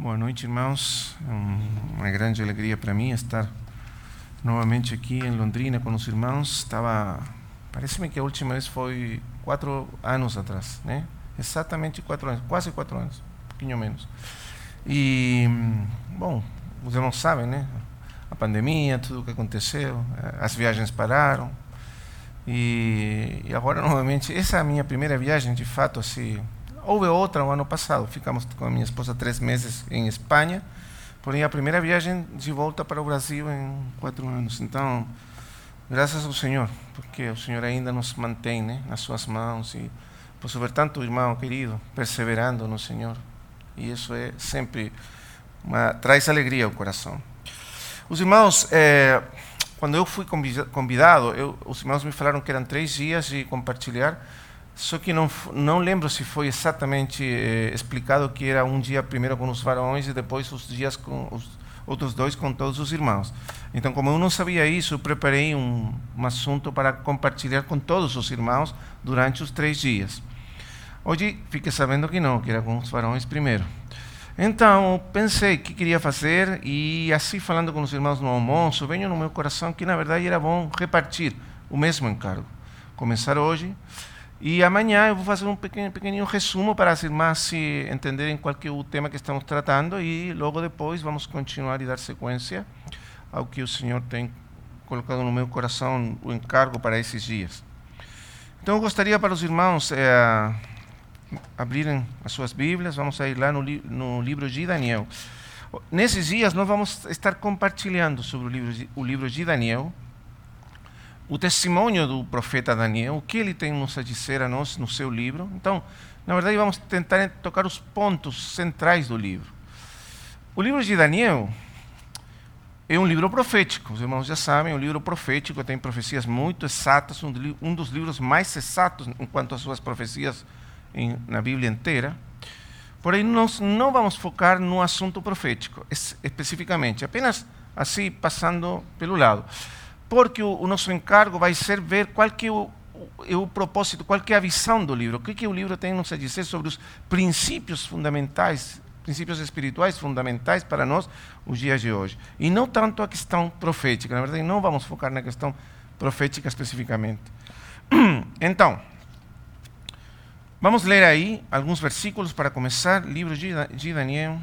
Boa noite, irmãos. É uma grande alegria para mim estar novamente aqui em Londrina com os irmãos. Estava, parece-me que a última vez foi quatro anos atrás, né? Exatamente quatro anos, quase quatro anos, um pouquinho menos. E, bom, os irmãos sabem, né? A pandemia, tudo o que aconteceu, eh, as viagens pararam. E, e agora, novamente, essa é a minha primeira viagem, de fato, assim Houve outra o ano passado, ficamos com a minha esposa três meses em Espanha, porém a primeira viagem de volta para o Brasil em quatro anos. Então, graças ao Senhor, porque o Senhor ainda nos mantém né, nas suas mãos e posso ver tanto irmão querido perseverando no Senhor. E isso é sempre uma, traz alegria ao coração. Os irmãos, é, quando eu fui convidado, eu, os irmãos me falaram que eram três dias de compartilhar. Só que não, não lembro se foi exatamente eh, explicado que era um dia primeiro com os varões e depois os dias com os outros dois com todos os irmãos. Então, como eu não sabia isso, preparei um, um assunto para compartilhar com todos os irmãos durante os três dias. Hoje fiquei sabendo que não, que era com os varões primeiro. Então, pensei que queria fazer e assim falando com os irmãos no almoço, veio no meu coração que na verdade era bom repartir o mesmo encargo. Começar hoje e amanhã eu vou fazer um pequenino resumo para as irmãs se entenderem qual é o tema que estamos tratando e logo depois vamos continuar e dar sequência ao que o Senhor tem colocado no meu coração o encargo para esses dias. Então eu gostaria para os irmãos é, abrirem as suas Bíblias, vamos a ir lá no, no livro de Daniel. Nesses dias nós vamos estar compartilhando sobre o livro, o livro de Daniel, o testemunho do profeta Daniel, o que ele tem nos a dizer a nós no seu livro. Então, na verdade, vamos tentar tocar os pontos centrais do livro. O livro de Daniel é um livro profético, os irmãos já sabem, é um livro profético, tem profecias muito exatas, um dos livros mais exatos enquanto às suas profecias na Bíblia inteira. Porém, nós não vamos focar no assunto profético, especificamente, apenas assim, passando pelo lado porque o, o nosso encargo vai ser ver qual que é o, é o propósito, qual que é a visão do livro, o que, que o livro tem a nos dizer sobre os princípios fundamentais, princípios espirituais fundamentais para nós os dias de hoje. E não tanto a questão profética, na verdade não vamos focar na questão profética especificamente. Então, vamos ler aí alguns versículos para começar, livro de Daniel.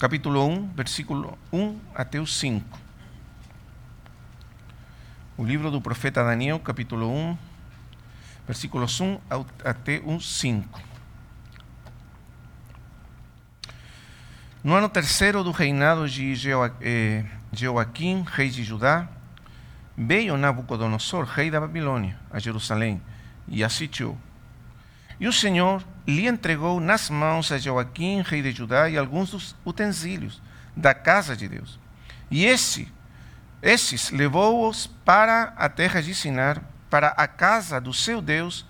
Capítulo 1, versículo 1 até o 5. O livro do profeta Daniel, capítulo 1, versículos 1 até o 5. No ano terceiro do reinado de eh, Joaquim, rei de Judá, veio Nabucodonosor, rei da Babilônia, a Jerusalém, e a sitiou. E o Senhor lhe entregou nas mãos a Joaquim, rei de Judá, e alguns dos utensílios da casa de Deus. E esse, esses levou-os para a terra de Sinar, para a casa do seu Deus,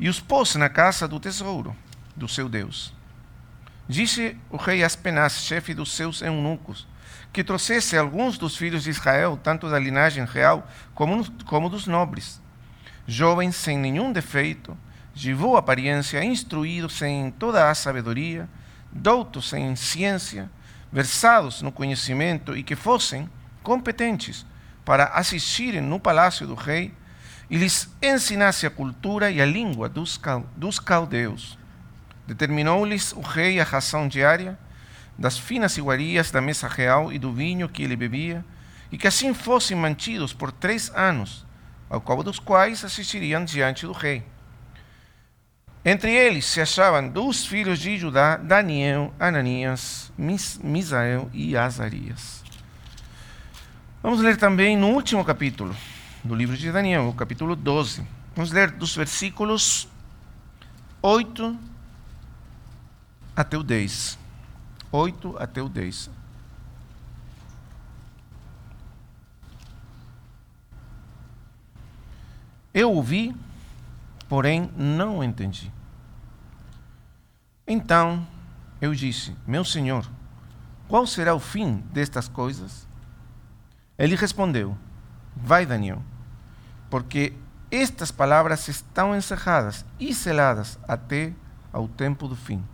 e os pôs na casa do tesouro do seu Deus. Disse o rei Aspenaz, chefe dos seus eunucos, que trouxesse alguns dos filhos de Israel, tanto da linhagem real como, como dos nobres, jovens sem nenhum defeito, de boa aparência, instruídos em toda a sabedoria, doutos em ciência, versados no conhecimento e que fossem competentes para assistirem no palácio do rei e lhes ensinasse a cultura e a língua dos, dos caldeus. Determinou-lhes o rei a ração diária das finas iguarias da mesa real e do vinho que ele bebia, e que assim fossem mantidos por três anos, ao cabo dos quais assistiriam diante do rei. Entre eles se achavam dos filhos de Judá, Daniel, Ananias, Misael e Azarias. Vamos ler também no último capítulo do livro de Daniel, o capítulo 12. Vamos ler dos versículos 8 até o 10. 8 até o 10. Eu ouvi porém não entendi. Então eu disse: Meu senhor, qual será o fim destas coisas? Ele respondeu: Vai, Daniel, porque estas palavras estão encerradas e seladas até ao tempo do fim.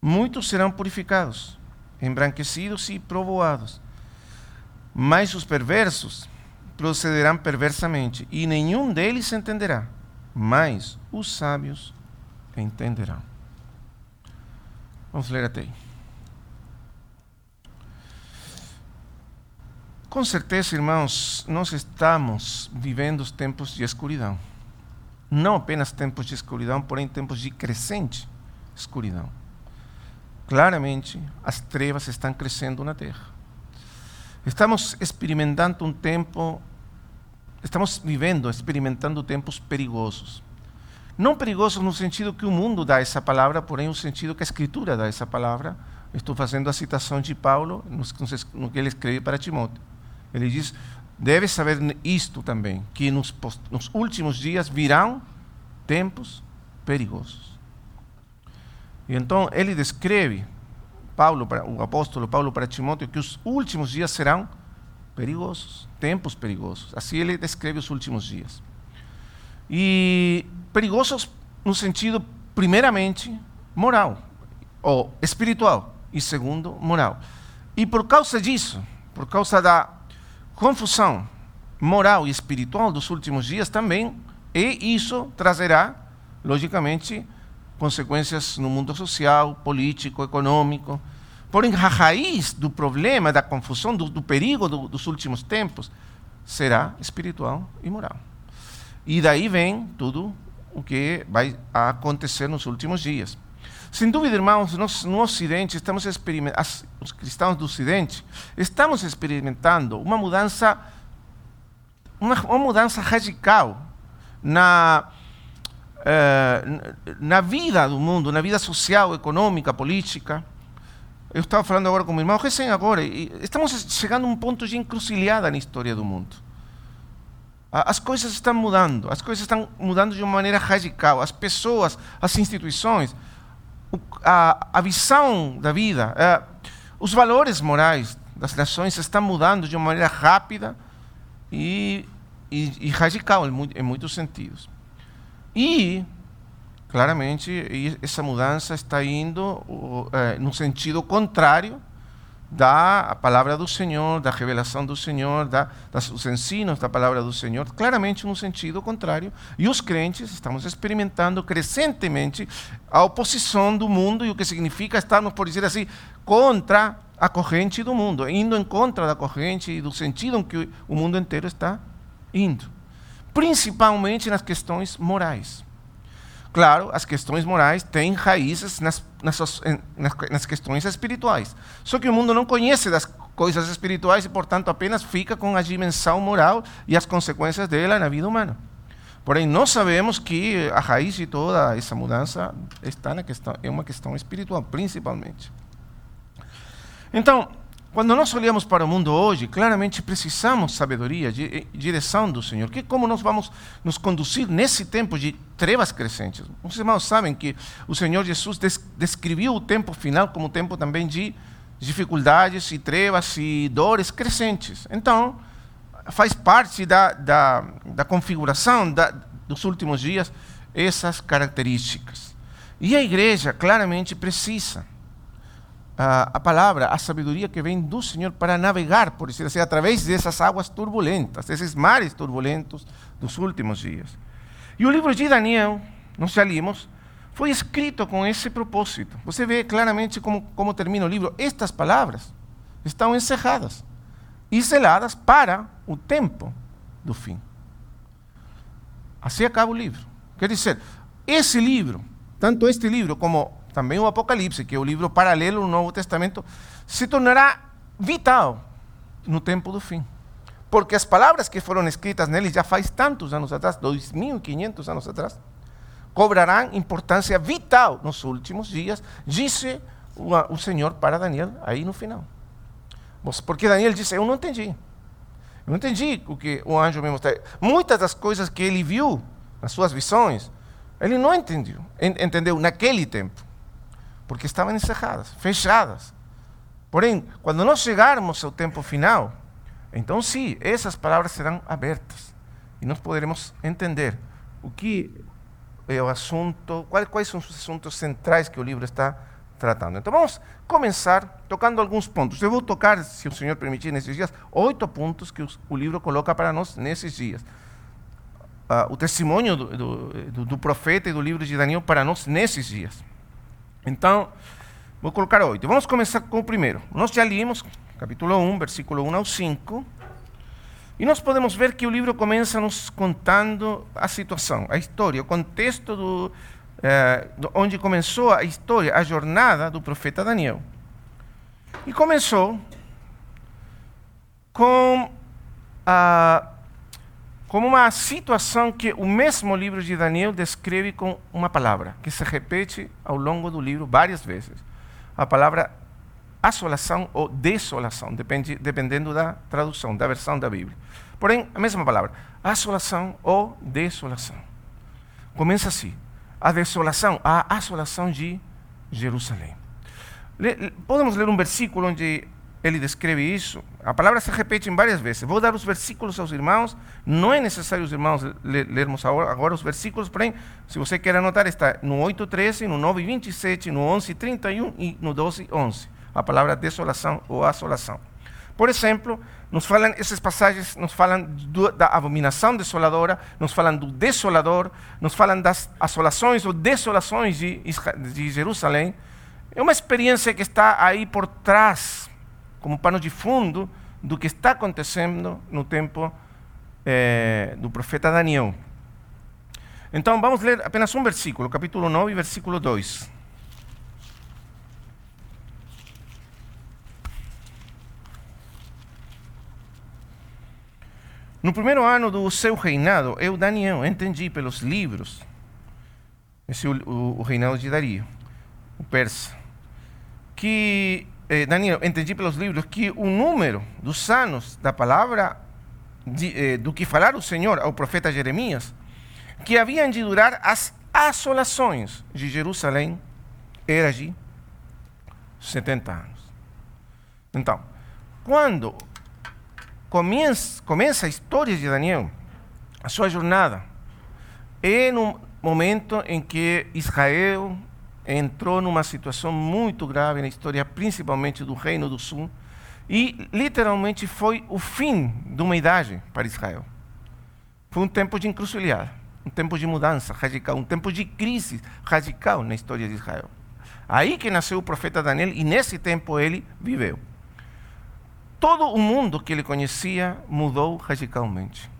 Muitos serão purificados, embranquecidos e provoados, mas os perversos procederão perversamente, e nenhum deles entenderá, mas os sábios entenderão. Vamos ler até aí. Com certeza, irmãos, nós estamos vivendo os tempos de escuridão. Não apenas tempos de escuridão, porém tempos de crescente escuridão. Claramente, as trevas estão crescendo na terra. Estamos experimentando um tempo, estamos vivendo, experimentando tempos perigosos. Não perigosos no sentido que o mundo dá essa palavra, porém no sentido que a Escritura dá essa palavra. Estou fazendo a citação de Paulo no que ele escreve para Timóteo. Ele diz: deve saber isto também, que nos, nos últimos dias virão tempos perigosos. E então ele descreve, Paulo, o apóstolo Paulo para Timóteo, que os últimos dias serão perigosos, tempos perigosos. Assim ele descreve os últimos dias. E perigosos no sentido, primeiramente, moral, ou espiritual, e segundo, moral. E por causa disso, por causa da confusão moral e espiritual dos últimos dias também, e isso trazerá, logicamente, consequências no mundo social, político, econômico. Porém, a raiz do problema, da confusão, do, do perigo do, dos últimos tempos, será espiritual e moral. E daí vem tudo o que vai acontecer nos últimos dias. Sem dúvida, irmãos, nós no Ocidente estamos experimentando, os cristãos do Ocidente, estamos experimentando uma mudança, uma, uma mudança radical na, eh, na vida do mundo, na vida social, econômica, política. Eu estava falando agora com meu irmão, recém agora, estamos chegando a um ponto de encruzilhada na história do mundo. As coisas estão mudando, as coisas estão mudando de uma maneira radical. As pessoas, as instituições, a, a visão da vida, é, os valores morais das nações estão mudando de uma maneira rápida e, e, e radical em, em muitos sentidos. E, claramente, essa mudança está indo é, no sentido contrário da palavra do Senhor, da revelação do Senhor, da, dos ensinos da palavra do Senhor, claramente no sentido contrário. E os crentes estamos experimentando crescentemente a oposição do mundo e o que significa estarmos, por dizer assim, contra a corrente do mundo, indo em contra da corrente e do sentido em que o mundo inteiro está indo, principalmente nas questões morais. Claro, as questões morais têm raízes nas, nas, nas, questões espirituais. Só que o mundo não conhece das coisas espirituais e, portanto, apenas fica com a dimensão moral e as consequências dela na vida humana. Porém, nós sabemos que a raiz de toda essa mudança está na questão, é uma questão espiritual, principalmente. Então, quando nós olhamos para o mundo hoje, claramente precisamos sabedoria, de, direção do Senhor. Que como nós vamos nos conduzir nesse tempo de trevas crescentes? Os irmãos sabem que o Senhor Jesus descreveu o tempo final como um tempo também de dificuldades e trevas e dores crescentes. Então, faz parte da, da, da configuração da, dos últimos dias essas características. E a igreja claramente precisa a, palavra, a sabedoria que vem do Senhor para navegar, por dizer assim, através dessas águas turbulentas, desses mares turbulentos dos últimos dias. E o livro de Daniel, nós já limos, foi escrito com esse propósito. Você vê claramente como, como termina o livro. Estas palavras estão encerradas e seladas para o tempo do fim. Assim acaba o livro. Quer dizer, esse livro, tanto este livro como também o Apocalipse, que é o livro paralelo do Novo Testamento, se tornará vital no tempo do fim. Porque as palavras que foram escritas nele já faz tantos anos atrás, 2.500 anos atrás, cobrarão importância vital nos últimos dias, disse o, Senhor para Daniel aí no final. Porque Daniel disse: Eu não entendi. Eu não entendi o que o anjo me mostrou. Muitas das coisas que ele viu nas suas visões, ele não entendeu, entendeu naquele tempo porque estavam encerradas, fechadas. Porém, quando nós chegarmos ao tempo final, então sim, essas palavras serão abertas e nós poderemos entender o que é o assunto, quais, são os assuntos centrais que o livro está tratando. Então vamos começar tocando alguns pontos. Eu vou tocar, se o Senhor permitir, nesses dias, oito pontos que o livro coloca para nós nesses dias. Uh, o testemunho do, do, profeta e do livro de Daniel para nós nesses dias. Então, vou colocar oito. Vamos começar com o primeiro. Nós já limos, capítulo 1, versículo 1 ao 5. E nós podemos ver que o livro começa nos contando a situação, a história, o contexto do, eh, onde começou a história, a jornada do profeta Daniel. E começou com, a, com uma situação que o mesmo livro de Daniel descreve com uma palavra, que se repete ao longo do livro várias vezes. A palavra assolação ou desolação, depende, dependendo da tradução, da versão da Bíblia. Porém, a mesma palavra, assolação ou desolação. Começa assim: a desolação, a assolação de Jerusalém. Podemos ler um versículo onde ele descreve isso. A palavra se repete várias vezes. Vou dar os versículos aos irmãos. Não é necessário os irmãos lermos agora os versículos, porém, se você quer anotar, está no 8.13, no 9.27, no 11.31 e no 12.11. A palavra desolação ou assolação. Por exemplo, nos falam, essas passagens nos falam do, da abominação desoladora, nos falam do desolador, nos falam das assolações ou desolações de, de Jerusalém. É uma experiência que está aí por trás, como pano de fundo, do que está acontecendo no tempo eh, do profeta Daniel. Então vamos ler apenas um versículo, capítulo 9, versículo 2. No primeiro ano do seu reinado, eu, Daniel, entendi pelos livros, esse o, o, o reinado de Dario, o persa, que, eh, Daniel, entendi pelos livros que o número dos anos da palavra de, eh, do que falar o Senhor ao profeta Jeremias, que haviam de durar as assolações de Jerusalém, era de 70 anos. Então, quando começa, começa a história de Daniel, a sua jornada, é no momento em que Israel entrou numa situação muito grave na história, principalmente do Reino do Sul, e literalmente foi o fim de uma idade para Israel. Foi um tempo de encruzilhada, um tempo de mudança radical, um tempo de crise radical na história de Israel. Aí que nasceu o profeta Daniel e nesse tempo ele viveu todo o mundo que ele conhecia mudou radicalmente.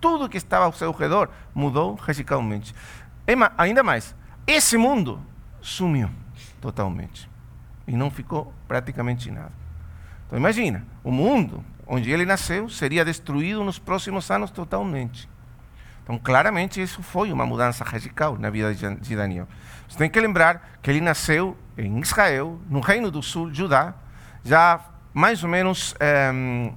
Tudo que estava ao seu redor mudou radicalmente. Ainda mais, esse mundo sumiu totalmente. E não ficou praticamente nada. Então imagina, o mundo onde ele nasceu seria destruído nos próximos anos totalmente. Então, claramente, isso foi uma mudança radical na vida de Daniel. Você tem que lembrar que ele nasceu em Israel, no Reino do Sul, Judá, já mais ou menos um,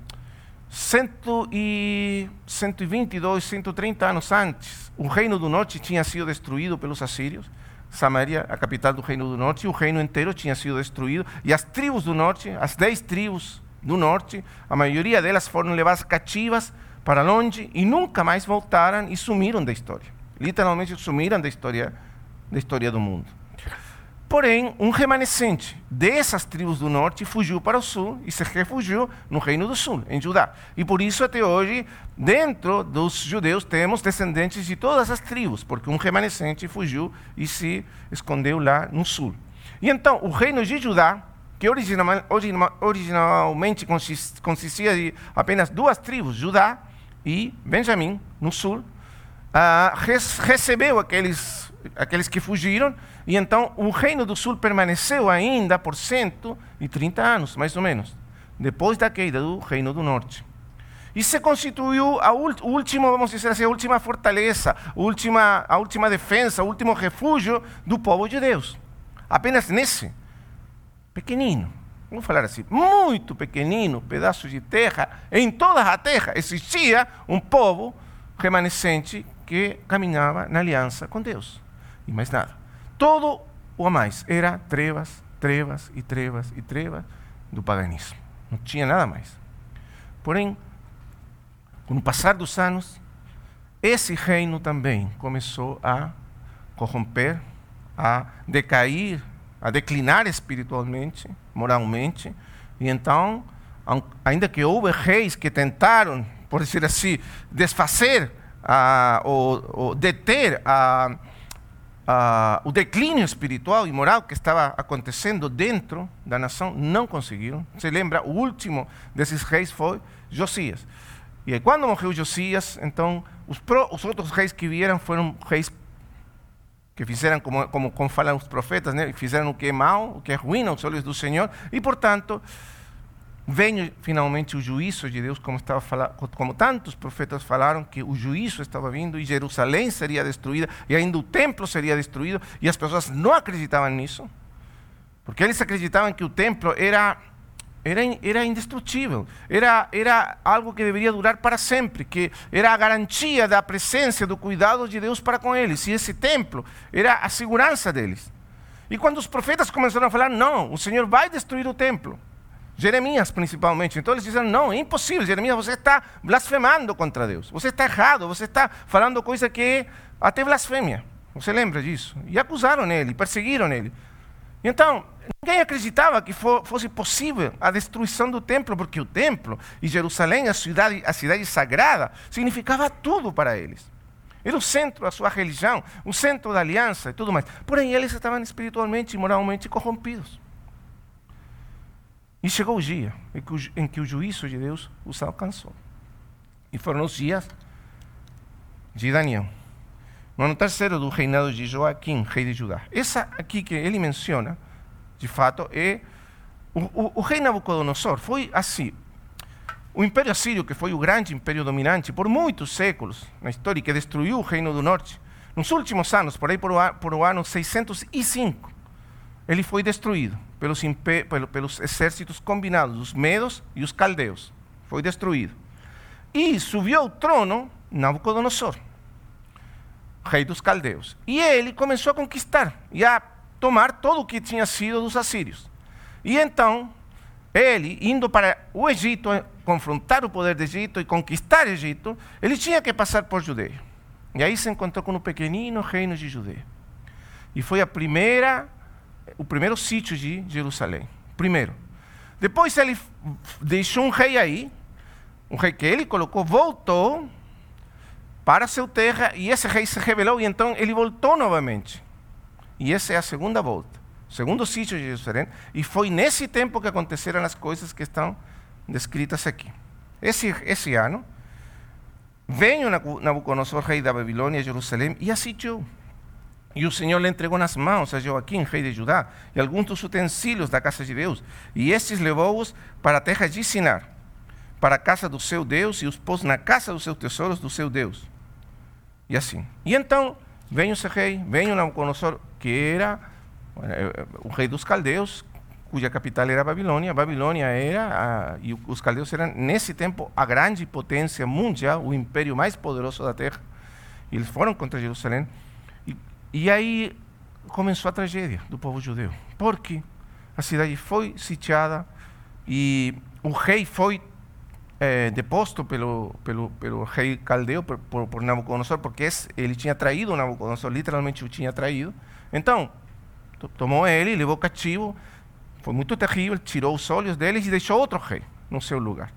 122, 130 anos antes, o reino do norte tinha sido destruído pelos assírios. Samaria, a capital do reino do norte, o reino inteiro tinha sido destruído. E as tribos do norte, as dez tribos do norte, a maioria delas foram levadas cativas para longe e nunca mais voltaram e sumiram da história. Literalmente sumiram da história, da história do mundo. Porém, um remanescente dessas tribos do norte fugiu para o sul e se refugiou no Reino do Sul, em Judá. E por isso, até hoje, dentro dos judeus, temos descendentes de todas as tribos, porque um remanescente fugiu e se escondeu lá no sul. E então, o Reino de Judá, que originalmente consistia de apenas duas tribos, Judá e Benjamim, no sul, uh, recebeu aqueles, aqueles que fugiram e então o Reino do Sul permaneceu ainda por 130 anos, mais ou menos, depois da queda do Reino do Norte. E se constituiu a última, vamos dizer assim, a última fortaleza, a última, a última defesa, o último refúgio do povo de Deus. Apenas nesse, pequenino, vamos falar assim, muito pequenino pedaço de terra, em toda a terra existia um povo remanescente que caminhava na aliança com Deus. E mais nada. Todo o a mais era trevas, trevas e trevas e trevas do paganismo. Não tinha nada mais. Porém, com o passar dos anos, esse reino também começou a corromper, a decair, a declinar espiritualmente, moralmente. E então, ainda que houve reis que tentaram, por dizer assim, desfazer ou, ou deter a, o declínio espiritual e moral que estava acontecendo dentro da nação, não conseguiram. Se lembra, o último desses reis foi Josias. E quando morreu Josias, então os, pro, os outros reis que vieram foram reis que fizeram como, como, como falam os profetas, né? fizeram o que é mal, o que é ruim aos olhos do Senhor, e portanto vem finalmente o juízo de Deus, como, estava como tantos profetas falaram, que o juízo estava vindo e Jerusalém seria destruída, e ainda o templo seria destruído, e as pessoas não acreditavam nisso, porque eles acreditavam que o templo era era, era indestrutível, era, era algo que deveria durar para sempre, que era a garantia da presença, do cuidado de Deus para com eles, e esse templo era a segurança deles. E quando os profetas começaram a falar, não, o Senhor vai destruir o templo, Jeremias principalmente, então eles disseram, não, é impossível, Jeremias, você está blasfemando contra Deus, você está errado, você está falando coisa que é até blasfêmia. Você lembra disso? E acusaram ele, perseguiram ele. Então, ninguém acreditava que fosse possível a destruição do templo, porque o templo e Jerusalém, a cidade, a cidade sagrada, significava tudo para eles. Era o centro da sua religião, o centro da aliança e tudo mais. Porém, eles estavam espiritualmente e moralmente corrompidos. E chegou o dia em que o, juízo de Deus os alcançou. E foram os dias de Daniel. No ano terceiro do reinado de Joaquim, rei de Judá. Essa aqui que ele menciona, de fato, é o, o, o rei Nabucodonosor. Foi assim. O Império Assírio, que foi o grande império dominante por muitos séculos na história, que destruiu o Reino do Norte, nos últimos anos, por aí por por o ano 605, ele foi destruído pelos, pelos exércitos combinados, os medos e os caldeus. Foi destruído. E subiu ao trono Nabucodonosor rei dos caldeus. E ele começou a conquistar e a tomar todo o que tinha sido dos assírios. E então, ele, indo para o Egito, confrontar o poder do Egito e conquistar o Egito, ele tinha que passar por Judeia. E aí se encontrou com o pequenino reino de Judeia. E foi a primeira, o primeiro sítio de Jerusalém. Primeiro. Depois ele deixou um rei aí, um rei que ele colocou, voltou para seu terra e esse rei se rebelou e então ele voltou novamente. E essa é a segunda volta, segundo sítio de Jerusalém. E foi nesse tempo que aconteceram as coisas que estão descritas aqui. Esse, esse ano, veio Nabucodonosor, rei da Babilônia, a Jerusalém e assitiou. E o Senhor lhe entregou nas mãos a Joaquim, rei de Judá, e alguns dos utensílios da casa de Deus. E estes levou-os para a terra de Sinar, para a casa do seu Deus, e os pôs na casa dos seus tesouros do seu Deus. E assim. E então, vem esse rei, vem o Nabucodonosor, que era o rei dos caldeus, cuja capital era Babilônia. Babilônia era, a, e os caldeus eram, nesse tempo, a grande potência mundial, o império mais poderoso da terra. E eles foram contra Jerusalém. E, aí começou a tragédia do povo judeu. Porque a cidade foi sitiada e o rei foi é, deposto pelo, pelo, pelo rei caldeu, por, por, Nabucodonosor, porque ele tinha traído Nabucodonosor, literalmente o tinha traído. Então, tomou ele, levou cativo, foi muito terrível, tirou os olhos deles e deixou outro rei no seu lugar.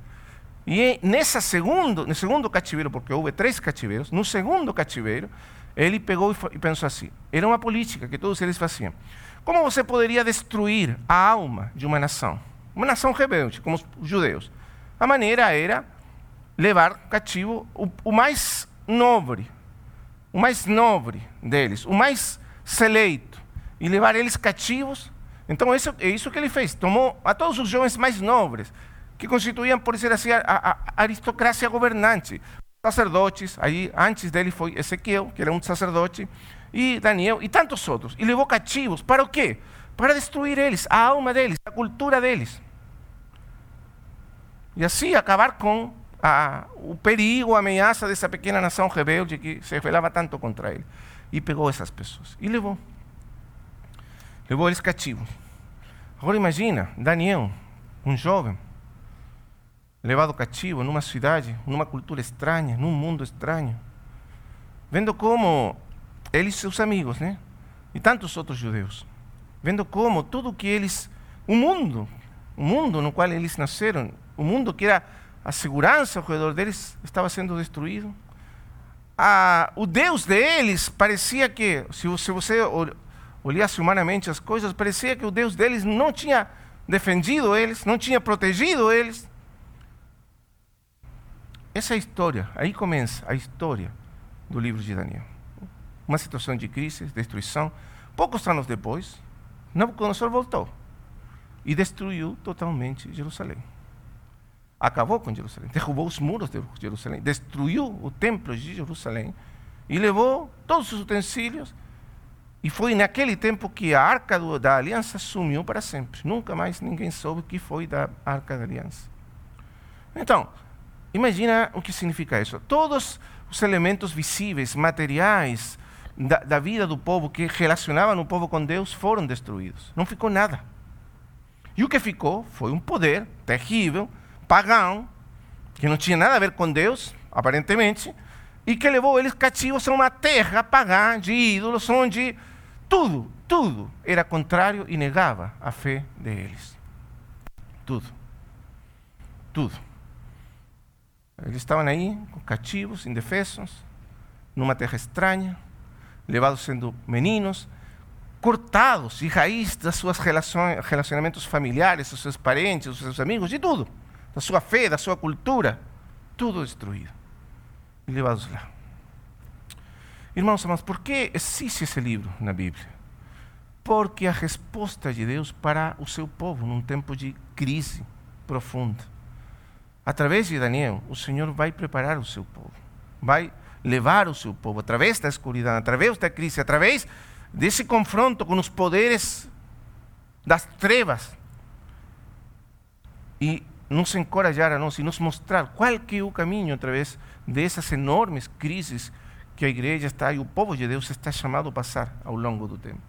E nessa segundo, no segundo cativeiro, porque houve três cativeiros, no segundo cativeiro, ele pegou e pensou assim: era uma política que todos eles faziam. Como você poderia destruir a alma de uma nação? Uma nação rebelde, como os judeus. A maneira era levar cativo o, o mais nobre, o mais nobre deles, o mais seleito, e levar eles cativos. Então, isso, é isso que ele fez. Tomou a todos os jovens mais nobres, que constituíam, por dizer assim, a, a, a aristocracia governante. Sacerdotes, aí antes dele foi Ezequiel, que era um sacerdote, e Daniel, e tantos outros. E levou cativos. Para o quê? Para destruir eles, a alma deles, a cultura deles. E assim acabar com a, o perigo, a ameaça dessa pequena nação rebelde que se rebelava tanto contra ele. E pegou essas pessoas e levou. Levou eles cativos. Agora imagina, Daniel, um jovem, levado cativo numa cidade, numa cultura estranha, num mundo estranho. vendo como eles seus amigos, né? E tantos outros judeus, vendo como tudo que eles, o mundo, o mundo no qual eles nasceram, o mundo que era a segurança ao redor deles, estava sendo destruído. Ah, o Deus deles parecia que, se você olhasse humanamente as coisas, parecia que o Deus deles não tinha defendido eles, não tinha protegido eles. Essa é a história, aí começa a história do livro de Daniel. Uma situação de crise, destruição. Poucos anos depois, Nabucodonosor voltou e destruiu totalmente Jerusalém. Acabou com Jerusalém, derrubou os muros de Jerusalém, destruiu o templo de Jerusalém e levou todos os utensílios. E foi naquele tempo que a arca da aliança sumiu para sempre. Nunca mais ninguém soube o que foi da arca da aliança. Então, imagina o que significa isso. Todos os elementos visíveis, materiais da, da vida do povo que relacionavam o povo com Deus foram destruídos. Não ficou nada. E o que ficou foi um poder terrível, pagão, que não tinha nada a ver com Deus, aparentemente, e que levou eles cativos a uma terra pagã de ídolos, onde tudo, tudo era contrário e negava a fé deles. Tudo. Tudo. Eles estavam aí, cativos, indefesos, numa terra estranha, levados sendo meninos, cortados e raiz das suas relacionamentos familiares, dos seus parentes, dos seus amigos, de tudo, da sua fé, da sua cultura, tudo destruído e levados lá. Irmãos amados, por que existe esse livro na Bíblia? Porque a resposta de Deus para o seu povo num tempo de crise profunda. Através de Daniel, o Senhor vai preparar o seu povo, vai levar o seu povo através da escuridão, através da crise, através desse confronto com os poderes das trevas e nos encorajar a nós e nos mostrar qual que é o caminho através dessas enormes crises que a igreja está e o povo de Deus está chamado a passar ao longo do tempo.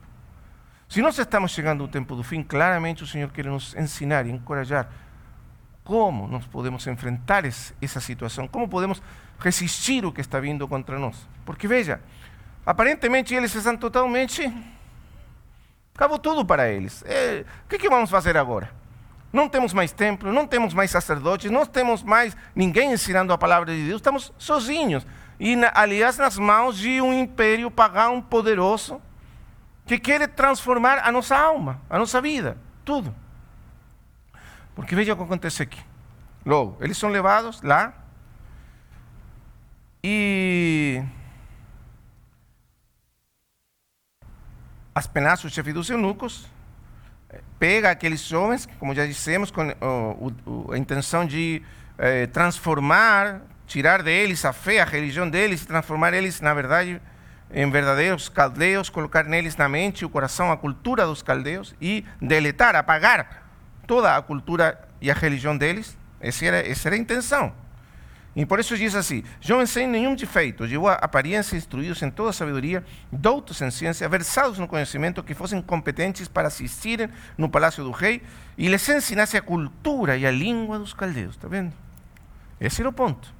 Se nós estamos chegando ao tempo do fim, claramente o Senhor quer nos ensinar e encorajar como nós podemos enfrentar essa situação, como podemos resistir o que está vindo contra nós. Porque veja, aparentemente eles estão totalmente. Acabou tudo para eles. É, o que, que vamos fazer agora? Não temos mais templo, não temos mais sacerdotes, não temos mais ninguém ensinando a palavra de Deus, estamos sozinhos. E, aliás, nas mãos de um império pagão poderoso que quer transformar a nossa alma, a nossa vida, tudo. Porque veja o que acontece aqui. Logo, eles são levados lá e as penas, o chefe dos eunucos, eh, pega aqueles homens, como já dissemos, com o, o, a intenção de eh, transformar, tirar deles a fé, a religião deles, transformar eles, na verdade, em verdadeiros caldeus, colocar neles na mente, o coração, a cultura dos caldeus e deletar, apagar toda a cultura e a religião deles. Essa era, essa era a intenção. E por isso diz assim: Jovens sem nenhum defeito, de boa aparência, instruídos em toda sabedoria, doutos em ciência, versados no conhecimento, que fossem competentes para assistirem no palácio do rei e lhes ensinasse a cultura e a língua dos caldeus. Está vendo? Esse era o ponto.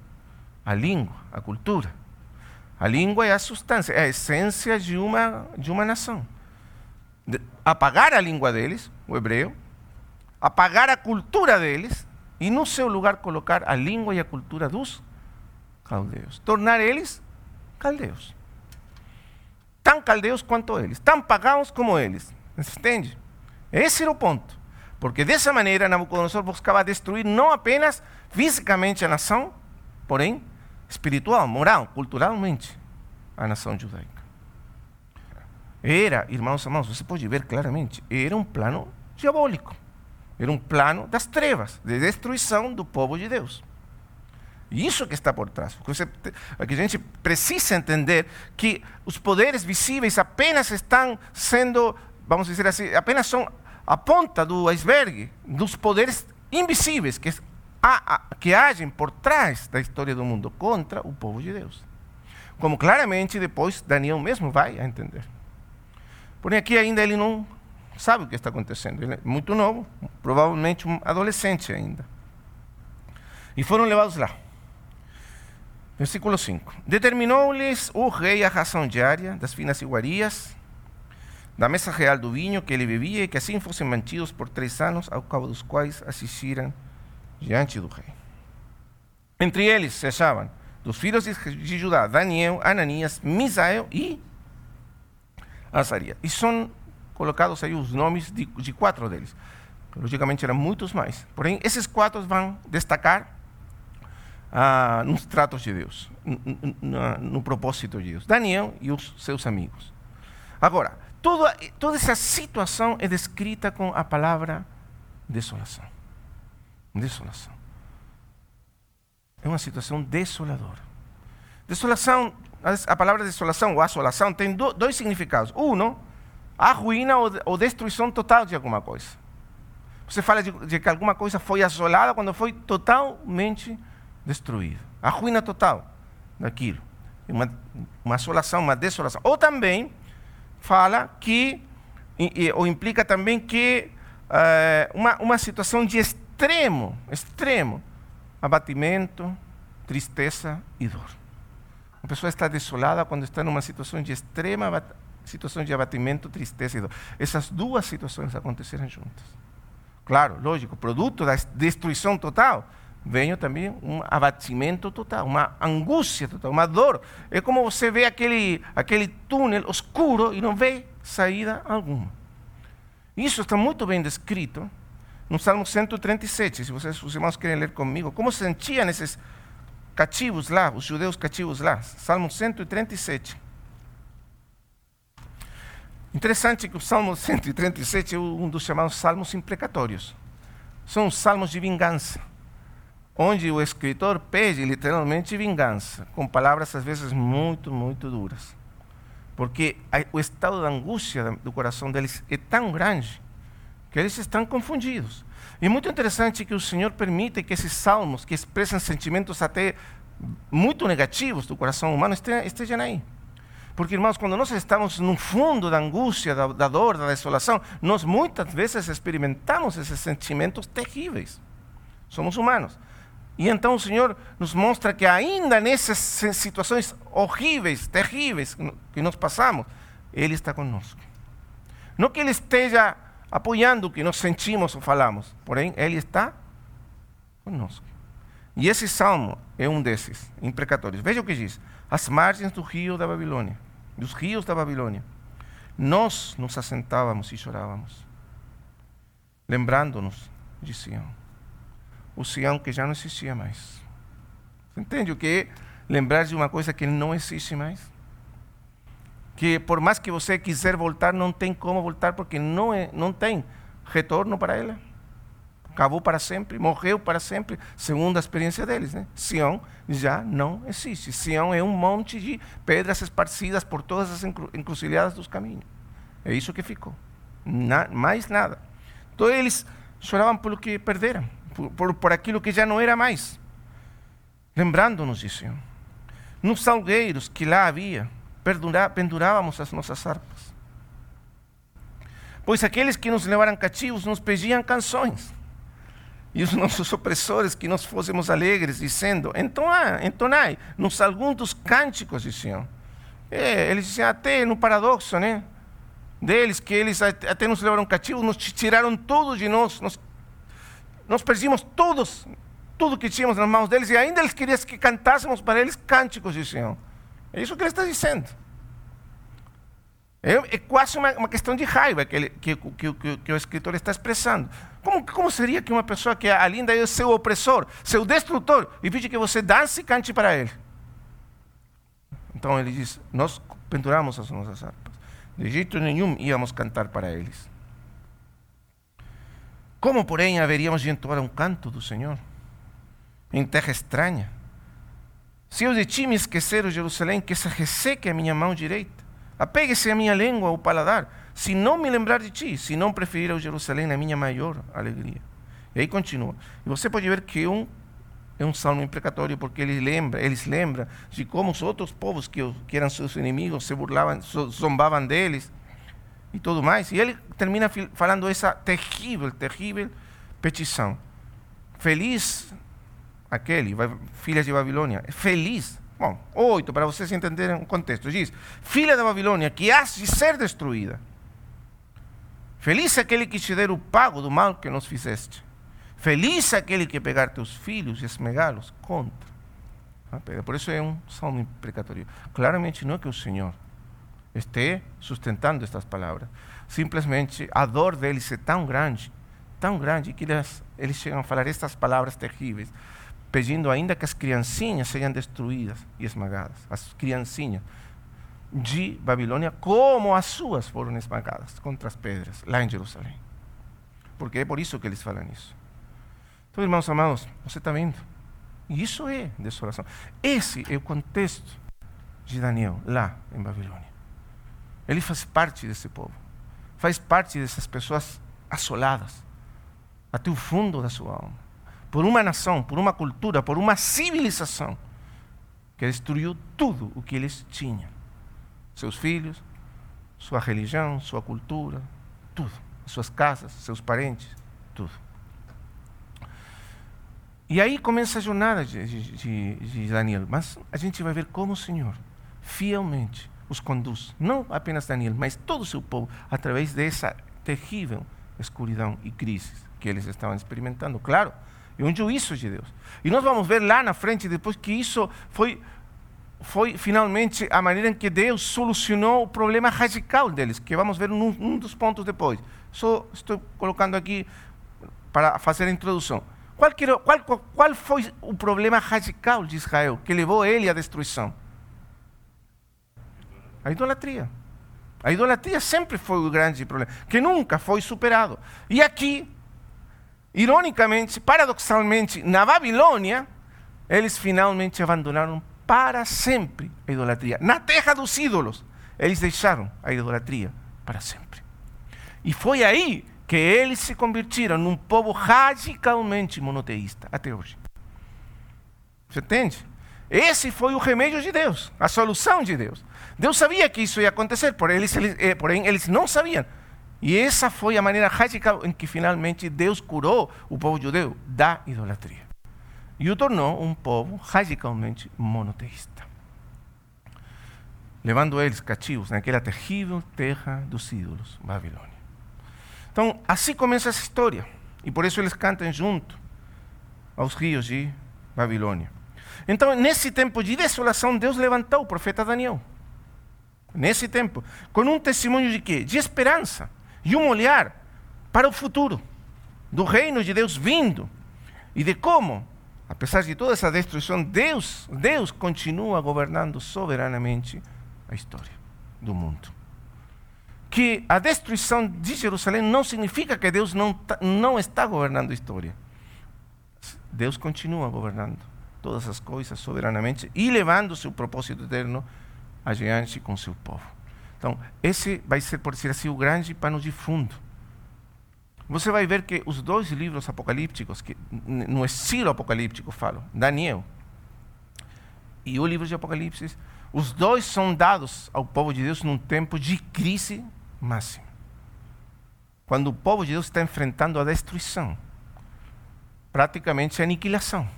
A língua, a cultura. A língua é a substância, é a essência de uma, de uma nação. De, apagar a língua deles, o hebreu, apagar a cultura deles e no seu lugar colocar a língua e a cultura dos caldeus. Tornar eles caldeus. Tão caldeus quanto eles, tão pagãos como eles. Entende? Esse era o ponto. Porque dessa maneira Nabucodonosor buscava destruir não apenas fisicamente a nação, porém espiritual, moral, culturalmente a nação judaica. Era, irmãos amados, você pode ver claramente, era um plano diabólico. Era um plano das trevas, de destruição do povo de Deus. Isso que está por trás. Porque a gente precisa entender que os poderes visíveis apenas estão sendo, vamos dizer assim, apenas são a ponta do iceberg dos poderes invisíveis que, que agem por trás da história do mundo contra o povo de Deus. Como claramente depois Daniel mesmo vai a entender. Porém, aqui ainda ele não sabe o que está acontecendo. Ele é muito novo, provavelmente um adolescente ainda. E foram levados lá. Versículo 5. Determinou-lhes o rei a ração diária das finas iguarias, da mesa real do vinho que ele bebia, e que assim fossem mantidos por três anos, ao cabo dos quais assistiram diante do rei. Entre eles se achavam dos filhos de Judá, Daniel, Ananias, Misael e Azarias. E são colocados aí os nomes de, de quatro deles. Logicamente eram muitos mais. Porém, esses quatro vão destacar ah, nos tratos de Deus, no, propósito de Deus. Daniel e os seus amigos. Agora, toda, toda essa situação é descrita com a palavra desolação. Desolação. É uma situação desoladora. Desolação, a palavra desolação ou assolação tem dois significados. Um, a ruína ou destruição total de alguma coisa. Você fala de, de, que alguma coisa foi assolada quando foi totalmente destruída. A ruína total daquilo. Uma, uma assolação, uma desolação. Ou também fala que, e, ou implica também que uh, uma, uma situação de extremo, extremo abatimento, tristeza e dor. Uma pessoa está desolada quando está numa situação de extrema situação de abatimento, tristeza e dor. Essas duas situações aconteceram juntas. Claro, lógico, produto da destruição total, vem também um abatimento total, uma angústia total, uma dor. É como você vê aquele, aquele túnel escuro e não vê saída alguma. Isso está muito bem descrito no Salmo 137, se vocês, os irmãos querem ler comigo, como se sentiam esses cativos lá, os judeus cativos lá. Salmo 137. Interessante que o Salmo 137 é um dos chamados salmos imprecatórios. São os salmos de vingança, onde o escritor pede literalmente vingança, com palavras às vezes muito, muito duras. Porque o estado de angústia do coração deles é tão grande que eles estão confundidos. E é muito interessante que o Senhor permite que esses salmos, que expressam sentimentos até muito negativos do coração humano, estejam aí. Porque, irmãos, quando nós estamos no fundo da angústia, da, da dor, da desolação, nós muitas vezes experimentamos esses sentimentos terríveis. Somos humanos. E então o Senhor nos mostra que ainda nessas situações horríveis, terríveis que nós passamos, Ele está conosco. Não que Ele esteja apoiando o que nós sentimos ou falamos, porém Ele está conosco. E esse salmo é um desses, imprecatórios. Veja o que diz: as margens do rio da Babilônia, dos rios da Babilônia, nós nos assentávamos e chorávamos, lembrando-nos de Sião, o Sião que já não existia mais. Você entende o que é lembrar de uma coisa que não existe mais? Que por mais que você quiser voltar, não tem como voltar porque não, é, não tem retorno para ela acabou para sempre, morreu para sempre, segundo a experiência deles. Né? Sião já não existe. Sião é um monte de pedras esparcidas por todas as encruzilhadas dos caminhos. É isso que ficou. Na, mais nada. Então eles choravam pelo que perderam, por, por, por aquilo que já não era mais. Lembrando-nos de Sião. Nos salgueiros que lá havia, pendurávamos as nossas harpas. Pois aqueles que nos levaram cativos nos pediam canções e os nossos opressores que nós fôssemos alegres, dizendo: entonai, entonai nos alguns dos cânticos, diziam. É, eles diziam até no paradoxo, né? Deles, que eles até nos levaram cativos, nos tiraram tudo de nós, nós, nós perdimos todos, tudo que tínhamos nas mãos deles, e ainda eles queriam que cantássemos para eles cânticos, diziam. É isso que ele está dizendo. É, é quase uma, uma, questão de raiva que, ele, que, que, que, o escritor está expressando. Como, como seria que uma pessoa que ainda é seu opressor, seu destrutor, e pede que você dance e cante para ele? Então ele diz: Nós penduramos as nossas harpas. De jeito nenhum íamos cantar para eles. Como, porém, haveríamos de entoar um canto do Senhor em terra estranha? Se eu de ti me esquecer, Jerusalém, que se resseque a minha mão direita, apegue-se a minha língua ao paladar se não me lembrar de ti, se não preferir ao Jerusalém na minha maior alegria. E aí continua. E você pode ver que um, é um salmo imprecatório porque ele lembra, eles lembram de como os outros povos que, que eram seus inimigos se burlavam, zombavam deles e tudo mais. E ele termina falando essa terrível, terrível petição. Feliz aquele, filhas de Babilônia, feliz. Bom, oito, para vocês entenderem o contexto. Diz: Filha da Babilônia, que has de ser destruída. Feliz aquele que te der o pago do mal que nos fizeste. Feliz aquele que pegar teus filhos e esmegá-los contra. Ah, por isso é um salmo imprecatório. Claramente não é que o Senhor esteja sustentando estas palavras. Simplesmente a dor deles é tão grande, tão grande, que eles chegam a falar estas palavras terríveis, pedindo ainda que as criancinhas sejam destruídas e esmagadas. As criancinhas de Babilônia, como as suas foram esmagadas contra as pedras, lá em Jerusalém. Porque é por isso que eles falam isso. Então, irmãos amados, você está vendo? Isso é desolação. Esse é o contexto de Daniel lá em Babilônia. Ele faz parte desse povo, faz parte dessas pessoas assoladas até o fundo da sua alma por uma nação, por uma cultura, por uma civilização que destruiu tudo o que eles tinham seus filhos, sua religião, sua cultura, tudo. Suas casas, seus parentes, tudo. E aí começa a jornada de, de, de, Daniel. Mas a gente vai ver como o Senhor fielmente os conduz. Não apenas Daniel, mas todo o seu povo, através dessa terrível escuridão e crise que eles estavam experimentando. Claro, é um juízo de Deus. E nós vamos ver lá na frente, depois, que isso foi foi finalmente a maneira em que Deus solucionou o problema radical deles, que vamos ver num, num dos pontos depois. Só estou colocando aqui para fazer a introdução. Qual, qual, qual foi o problema radical de Israel que levou ele à destruição? A idolatria. A idolatria sempre foi o grande problema, que nunca foi superado. E aqui, ironicamente, paradoxalmente, na Babilônia, eles finalmente abandonaram para sempre a idolatria. Na terra dos ídolos, eles deixaram a idolatria para sempre. E foi aí que eles se convertiram num povo radicalmente monoteísta, até hoje. Você entende? Esse foi o remédio de Deus, a solução de Deus. Deus sabia que isso ia acontecer, porém eles, eh, porém eles não sabiam. E essa foi a maneira radical em que finalmente Deus curou o povo judeu da idolatria e o tornou um povo radicalmente monoteísta, levando eles cativos naquela terrível terra dos ídolos, Babilônia. Então, assim começa essa história, e por isso eles cantam junto aos rios de Babilônia. Então, nesse tempo de desolação, Deus levantou o profeta Daniel. Nesse tempo, com um testemunho de quê? De esperança e um olhar para o futuro, do reino de Deus vindo e de como apesar de toda essa destruição, Deus, Deus continua governando soberanamente a história do mundo. Que a destruição de Jerusalém não significa que Deus não, não está governando a história. Deus continua governando todas as coisas soberanamente e levando seu propósito eterno adiante com seu povo. Então, esse vai ser, por dizer assim, o grande pano de fundo você vai ver que os dois livros apocalípticos, que no estilo apocalíptico falam, Daniel e o livro de Apocalipse, os dois são dados ao povo de Deus num tempo de crise máxima. Quando o povo de Deus está enfrentando a destruição, praticamente a aniquilação.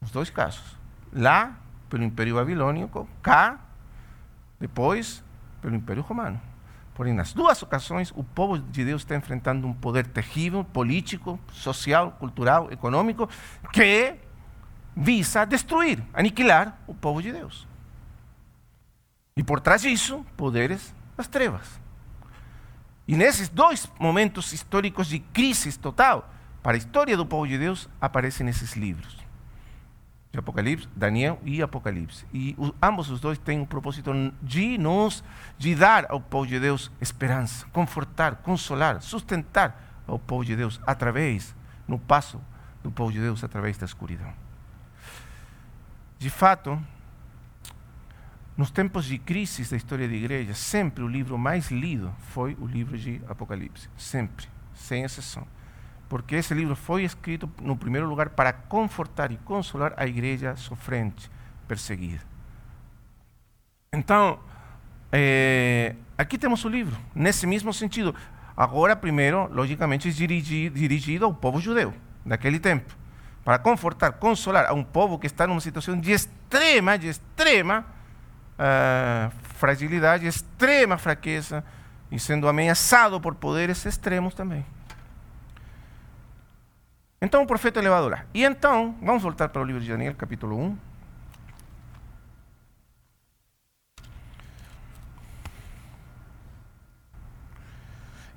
Os dois casos. Lá, pelo Império Babilônico, cá, depois, pelo Império Romano. Porém, nas duas ocasiões, o povo de Deus está enfrentando um poder terrível, político, social, cultural, econômico, que visa destruir, aniquilar o povo de Deus. E por trás disso, poderes das trevas. E nesses dois momentos históricos de crise total, para a história do povo de Deus, aparecem esses livros de Apocalipse, Daniel e Apocalipse. E os, ambos os dois têm o propósito de nos, de dar ao povo de Deus esperança, confortar, consolar, sustentar ao povo de Deus através, no passo do povo de Deus através da escuridão. De fato, nos tempos de crise da história da igreja, sempre o livro mais lido foi o livro de Apocalipse, sempre, sem exceção porque esse livro foi escrito, no primeiro lugar, para confortar e consolar a igreja sofrente, perseguida. Então, é, aqui temos o livro, nesse mesmo sentido. Agora, primeiro, logicamente, dirigido, dirigido ao povo judeu daquele tempo. para confortar, consolar a um povo que está numa situação de extrema, de extrema uh, fragilidade, extrema fraqueza e sendo ameaçado por poderes extremos também. Então o profeta é levado lá. E então, vamos voltar para o livro de Daniel, capítulo 1.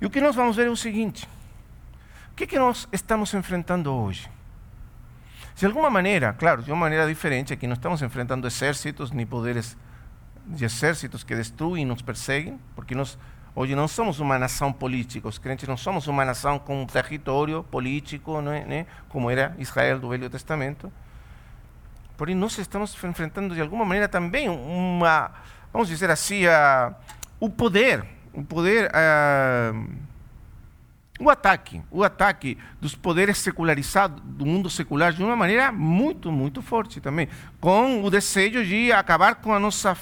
E o que nós vamos ver é o seguinte: o que, estamos enfrentando hoje? De alguma maneira, claro, de uma maneira diferente, aqui não estamos enfrentando exércitos nem poderes de exércitos que destruem e nos perseguem, porque nós hoje não somos uma nação política, os crentes não somos uma nação com um território político, não é, né? como era Israel do Velho Testamento. Porém, nós estamos enfrentando de alguma maneira também uma, vamos dizer assim, uh, o poder, o poder, uh, o ataque, o ataque dos poderes secularizados do mundo secular de uma maneira muito, muito forte também, com o desejo de acabar com a nossa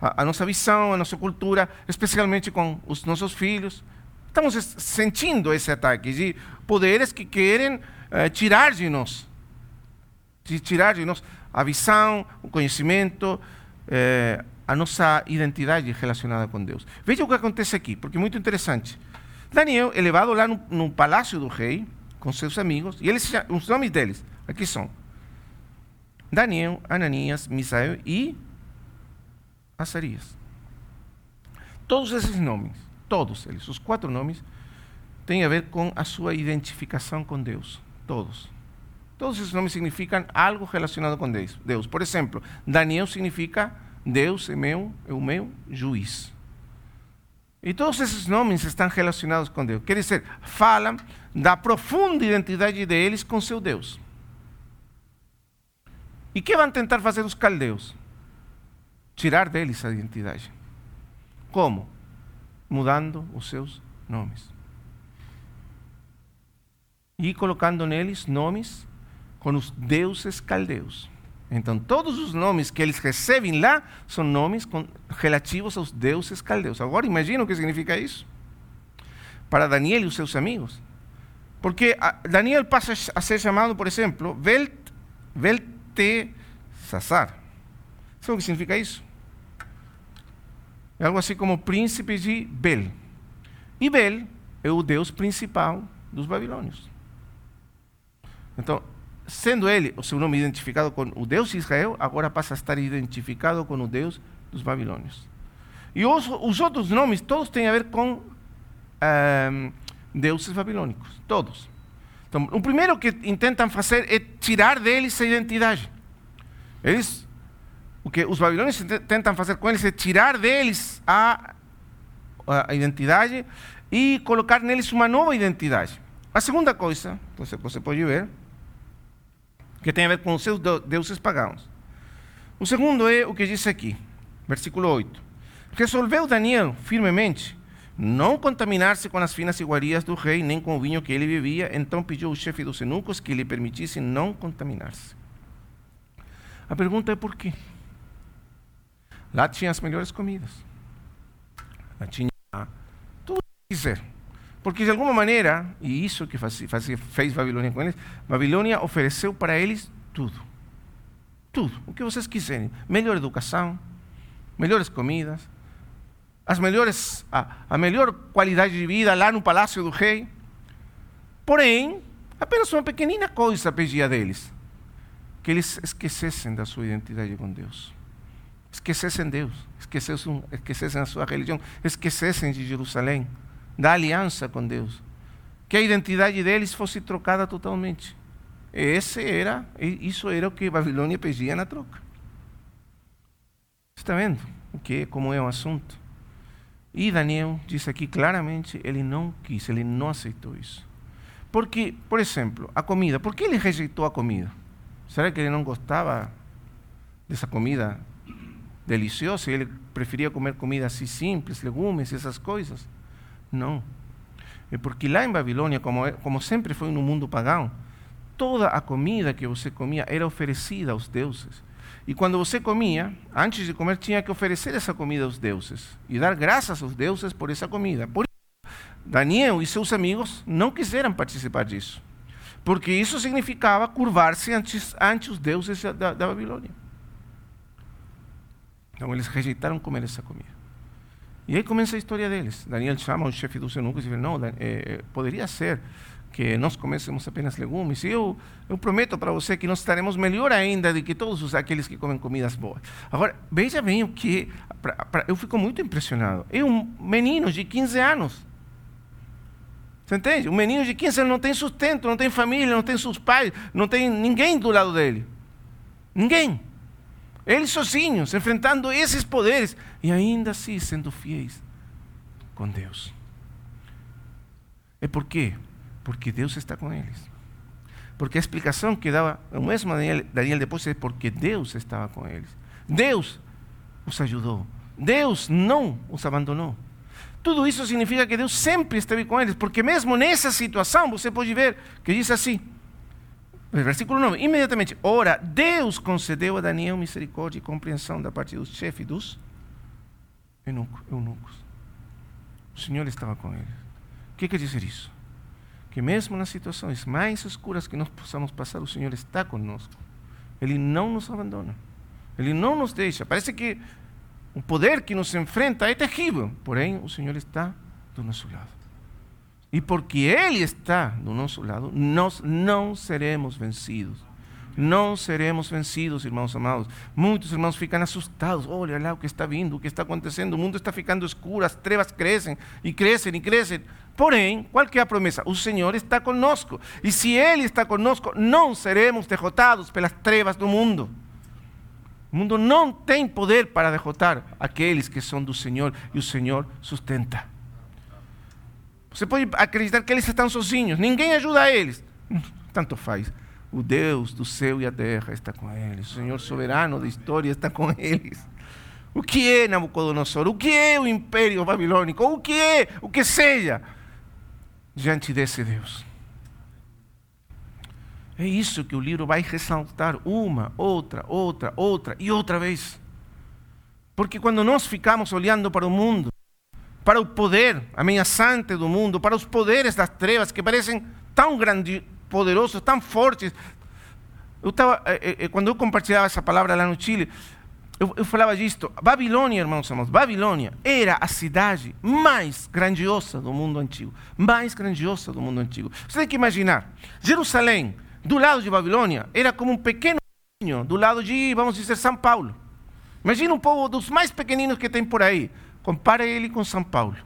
a, nossa visão, a nossa cultura, especialmente com os nossos filhos. Estamos sentindo esse ataque de poderes que querem uh, tirar de nós, de tirar de nós a visão, o conhecimento, uh, a nossa identidade relacionada com Deus. Veja o que acontece aqui, porque é muito interessante. Daniel é levado lá no, no palácio do rei, com seus amigos, e eles, os nomes deles, aqui são Daniel, Ananias, Misael e Todos esses nomes, todos eles, os quatro nomes, têm a ver com a sua identificação com Deus. Todos. Todos esses nomes significam algo relacionado com. Deus. Por exemplo, Daniel significa Deus é meu, é o meu juiz. E todos esses nomes estão relacionados com Deus. Quer dizer, falam da profunda identidade deles com seu Deus. E que vão tentar fazer os caldeus? Tirar deles a identidade. Como? Mudando os seus nomes. E colocando neles nomes com os deuses caldeus. Então, todos os nomes que eles recebem lá são nomes com, relativos aos deuses caldeus. Agora, imagina o que significa isso para Daniel e os seus amigos. Porque Daniel passa a ser chamado, por exemplo, Belt. Sabe o que significa isso? É algo assim como príncipe de Bel. E Bel é o deus principal dos babilônios. Então, sendo ele o seu nome identificado com o Deus de Israel, agora passa a estar identificado com o Deus dos babilônios. E os, os outros nomes, todos têm a ver com ehm, deuses babilônicos. Todos. Então, o primeiro que intentam fazer é tirar deles a identidade. Eles o que os babilônios tentam fazer com eles é tirar deles a, a identidade e colocar neles uma nova identidade. A segunda coisa, você, você pode ver, que tem a ver com os seus deuses pagãos. O segundo é o que diz aqui, versículo 8. Resolveu Daniel firmemente não contaminar-se com as finas iguarias do rei, nem com o vinho que ele bebia, então pediu ao chefe dos eunucos que lhe permitisse não contaminar-se. A pergunta é por quê? Lá tinha as melhores comidas. Lá tinha tudo que quiser. Porque de alguma maneira, e isso que faz, faz, fez Babilônia com eles, Babilônia ofereceu para eles tudo. Tudo, o que vocês quiserem. Melhor educação, melhores comidas, as melhores, a, a melhor qualidade de vida lá no palácio do rei. Porém, apenas uma pequenina coisa pedia deles: que eles esquecessem da sua identidade com Deus esquecessem Deus, esquecessem, esquecessem a sua religião, esquecessem de Jerusalém, da aliança com Deus, que a identidade deles fosse trocada totalmente. Esse era, isso era o que Babilônia pedia na troca. Está vendo o que, como é o assunto? E Daniel diz aqui claramente, ele não quis, ele não aceitou isso. Porque, por exemplo, a comida, por que ele rejeitou a comida? Será que ele não gostava dessa comida delicioso e ele preferia comer comida assim simples, legumes, essas coisas. Não. É porque lá em Babilônia, como, é, como sempre foi no mundo pagão, toda a comida que você comia era oferecida aos deuses. E quando você comia, antes de comer, tinha que oferecer essa comida aos deuses e dar graças aos deuses por essa comida. Por isso, Daniel e seus amigos não quiseram participar disso. porque isso significava curvar-se ante, ante os deuses da, da Babilônia. Então eles rejeitaram comer essa comida. E aí começa a história deles. Daniel chama o chefe dos eunucos e diz: Não, eh, poderia ser que nós comêssemos apenas legumes. E eu, eu prometo para você que nós estaremos melhor ainda do que todos aqueles que comem comidas boas. Agora, veja bem o que. Pra, pra, eu fico muito impressionado. É um menino de 15 anos. Você entende? Um menino de 15 anos não tem sustento, não tem família, não tem seus pais, não tem ninguém do lado dele. Ninguém. Eles sozinhos, enfrentando esses poderes e ainda assim sendo fiéis com Deus. É por quê? Porque Deus está com eles. Porque a explicação que dava o mesmo Daniel, Daniel depois é porque Deus estava com eles. Deus os ajudou. Deus não os abandonou. Tudo isso significa que Deus sempre esteve com eles, porque mesmo nessa situação você pode ver que diz assim: Versículo 9: Imediatamente, ora, Deus concedeu a Daniel misericórdia e compreensão da parte dos chefes dos eunucos. O Senhor estava com ele. O que quer dizer isso? Que mesmo nas situações mais escuras que nós possamos passar, o Senhor está conosco. Ele não nos abandona. Ele não nos deixa. Parece que o poder que nos enfrenta é terrível, porém o Senhor está do nosso lado. E porque Ele está do nosso lado, nós não seremos vencidos. Não seremos vencidos, irmãos amados. Muitos irmãos ficam assustados. Olha lá o que está vindo, o que está acontecendo. O mundo está ficando escuro, as trevas crescem e crescem e crescem. Porém, qual é a está conosco. E se Ele está conosco, não seremos derrotados pelas trevas do mundo. O mundo não tem poder para derrotar aqueles que são do Senhor e o Senhor sustenta. Você pode acreditar que eles estão sozinhos, ninguém ajuda eles. Tanto faz. O Deus do céu e a terra está com eles. O Senhor soberano da história está com eles. O que é Nabucodonosor? O que é o império babilônico? O que é o que seja diante desse Deus? É isso que o livro vai ressaltar uma, outra, outra, outra e outra vez. Porque quando nós ficamos olhando para o mundo, para o poder ameaçante do mundo, para os poderes das trevas que parecem tão grandes, poderosos, tão fortes. Eu tava, eh, eh, quando eu compartilhava essa palavra lá no Chile, eu, eu falava disto. Babilônia, irmãos amados, Babilônia era a cidade mais grandiosa do mundo antigo. Mais grandiosa do mundo antigo. Você tem que imaginar, Jerusalém, do lado de Babilônia, era como um pequeno do lado de, vamos dizer, São Paulo. Imagina um povo dos mais pequeninos que tem por aí. Compara ele com São Paulo.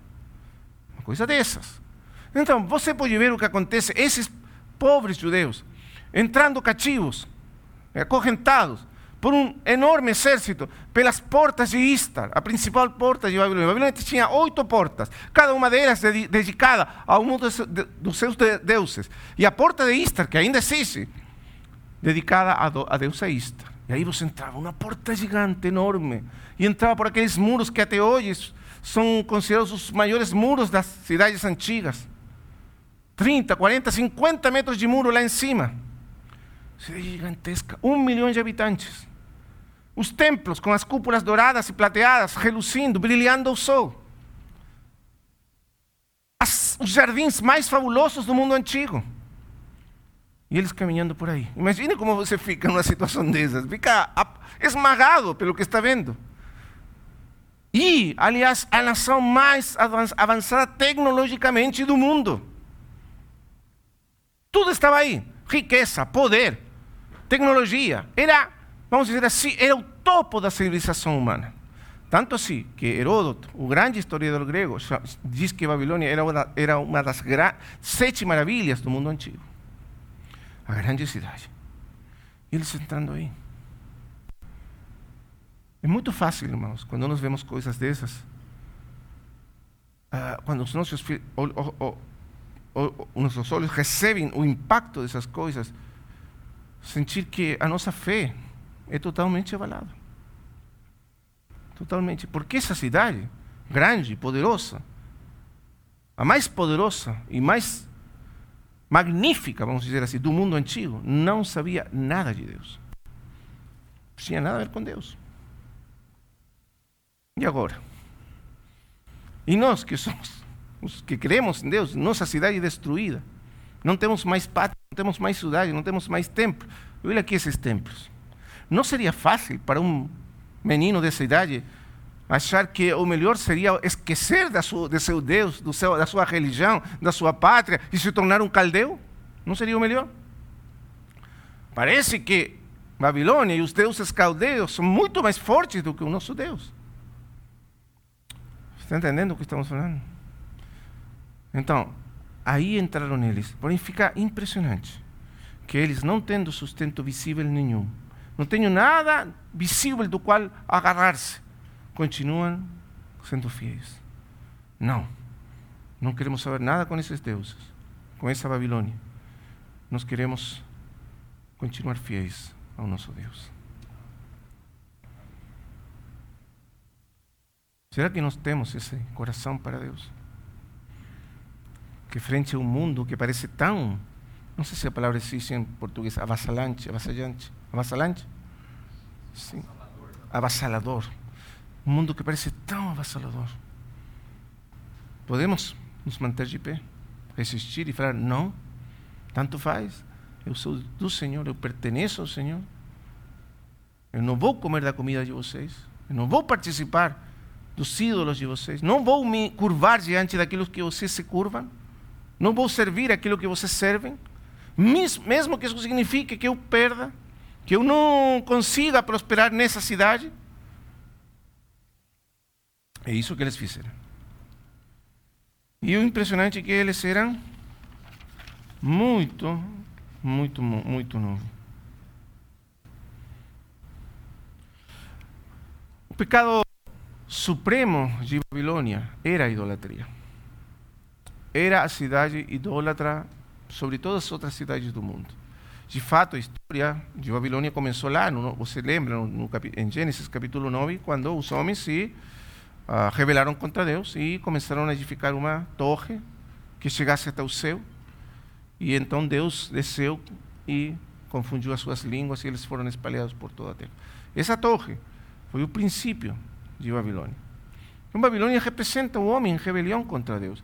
Uma coisa dessas. Então, você pode ver o que acontece. Esses pobres judeus entrando cativos, acorrentados por um enorme exército pelas portas de Istar, a principal porta de Babilônia. Babilônia tinha oito portas, cada uma delas dedicada a um dos seus deuses. E a porta de Istar, que ainda existe, dedicada a, deusa Istar. E aí você entrava, uma porta gigante, enorme, e entrava por aqueles muros que até hoje são considerados os maiores muros das cidades antigas. 30, 40, 50 metros de muro lá em cima. Cidade gigantesca, um milhão de habitantes. Os templos com as cúpulas douradas e plateadas, reluzindo, brilhando ao sol. As, os jardins mais fabulosos do mundo antigo. E eles caminhando por aí. Imagine como você fica numa situação dessas. Fica esmagado pelo que está vendo. E, aliás, a nação mais avançada tecnologicamente do mundo. Tudo estava aí: riqueza, poder, tecnologia. Era, vamos dizer assim, era o topo da civilização humana. Tanto assim que Heródoto, o grande historiador grego, diz que Babilônia era uma, era uma das sete maravilhas do mundo antigo. A grande cidade. E eles entrando aí. É muito fácil, irmãos, quando nós vemos coisas dessas, uh, quando os nossos, nossos olhos recebem o impacto dessas coisas, sentir que a nossa fé é totalmente abalada. Totalmente. Porque essa cidade, grande, poderosa, a mais poderosa e mais magnífica, vamos dizer assim, do mundo antigo, não sabia nada de Deus. Não tinha nada a ver com Deus. E agora? E nós que somos os que cremos em Deus, nossa cidade destruída, não temos mais pátria não temos mais cidade, não temos mais templo. Olha aqui esses templos. Não seria fácil para um menino dessa idade achar que o melhor seria esquecer da sua, de seu Deus, do seu, da sua religião, da sua pátria e se tornar um caldeu? Não seria o melhor? Parece que Babilônia e os deuses caldeus são muito mais fortes do que o nosso Deus. Está entendendo o que estamos falando? Então, aí entraram eles. Porém, fica impressionante que eles, não tendo sustento visível nenhum, não tendo nada visível do qual agarrar-se, continuam sendo fiéis. Não, não queremos saber nada com esses deuses, com essa Babilônia. Nós queremos continuar fiéis ao nosso Deus. Será que nós temos esse coração para Deus? Que frente a um mundo que parece tão, não sei se a palavra existe em português, avassalante, avassalante, avassalante? Sim. Avassalador. Um mundo que parece tão avassalador. Podemos nos manter de pé, resistir e falar: não, tanto faz, eu sou do Senhor, eu pertenço ao Senhor. Eu não vou comer da comida de vocês, eu não vou participar dos ídolos de vocês, não vou me curvar diante daquilo que vocês se curvam, não vou servir aquilo que vocês servem, mesmo que isso signifique que eu perda, que eu não consiga prosperar nessa cidade. É isso que eles fizeram. E o impressionante é que eles eram muito, muito, muito novos. O pecado supremo de Babilônia era a idolatria. Era a cidade idólatra sobre todas as outras cidades do mundo. De fato, a história de Babilônia começou lá, no, você lembra, no, no, em Gênesis capítulo 9, quando os homens se uh, rebelaram contra Deus e começaram a edificar uma torre que chegasse até o céu. E então Deus desceu e confundiu as suas línguas e eles foram espalhados por toda a terra. Essa torre foi o princípio de Babilônia. Então, Babilônia representa o homem em rebelião contra Deus.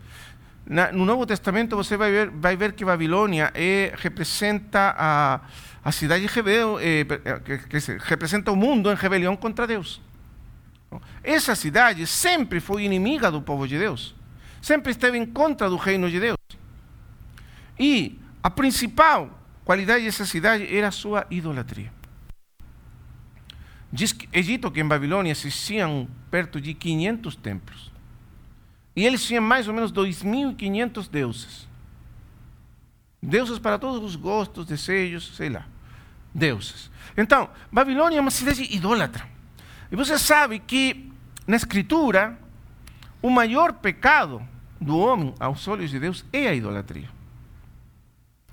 Na, no Novo Testamento você vai ver, vai ver que Babilônia é, representa a, a cidade de é, que, que representa o mundo em rebelião contra Deus. Essa cidade sempre foi inimiga do povo de Deus, sempre esteve em contra do reino de Deus. E a principal qualidade dessa cidade era a sua idolatria. Diz que Egito que em Babilônia existiam perto de 500 templos. E eles tinham mais ou menos 2.500 deuses. Deuses para todos os gostos, desejos, sei lá. Deuses. Então, Babilônia é uma cidade idólatra. E você sabe que na Escritura, o maior pecado do homem aos olhos de Deus é a idolatria.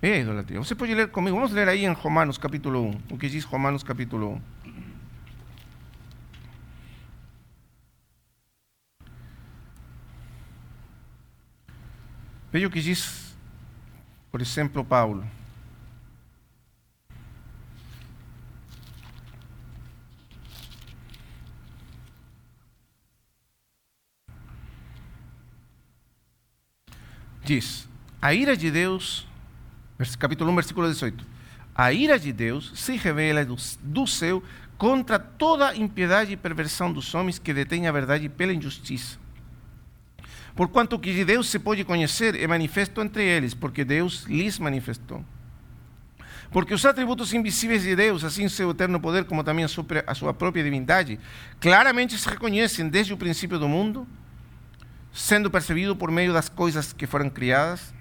É a idolatria. Você pode ler comigo, vamos ler aí em Romanos capítulo 1, o que diz Romanos capítulo 1. Veja o que diz, por exemplo, Paulo. Diz: a ira de Deus, capítulo 1, versículo 18. A ira de Deus se revela do, do céu contra toda impiedade e perversão dos homens que detêm a verdade pela injustiça Porquanto que de Deus se pode conhecer é manifesto entre eles, porque Deus lhes manifestou. Porque os atributos invisíveis de Deus, assim seu eterno poder, como também a sua, a sua própria divindade, claramente se reconhecem desde o princípio do mundo, sendo percebido por meio das coisas que foram criadas.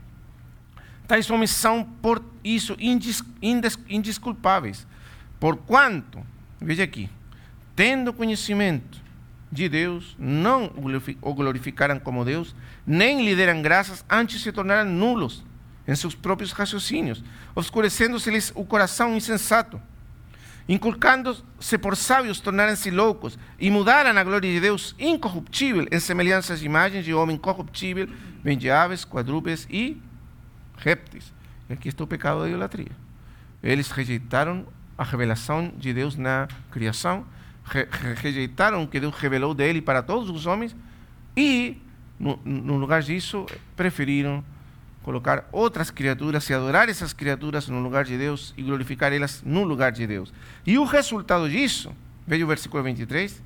Tais homens são, por isso, indis, indes, indisculpáveis, porquanto, veja aqui, tendo conhecimento de Deus, não o glorificaram como Deus, nem lhe deram graças, antes se tornaram nulos em seus próprios raciocínios, obscurecendo-se-lhes o coração insensato, inculcando-se por sábios, tornaram-se loucos e mudaram a glória de Deus incorruptível em semelhanças de imagens de homem corruptível, bem de aves, quadrúpedes e répteis. E aqui está o pecado da idolatria. Eles rejeitaram a revelação de Deus na criação re rejeitaram que Deus revelou dele para todos os homens e, no, no lugar disso, preferiram colocar outras criaturas e adorar essas criaturas no lugar de Deus e glorificar elas no lugar de Deus. E o resultado disso, veja o versículo 23,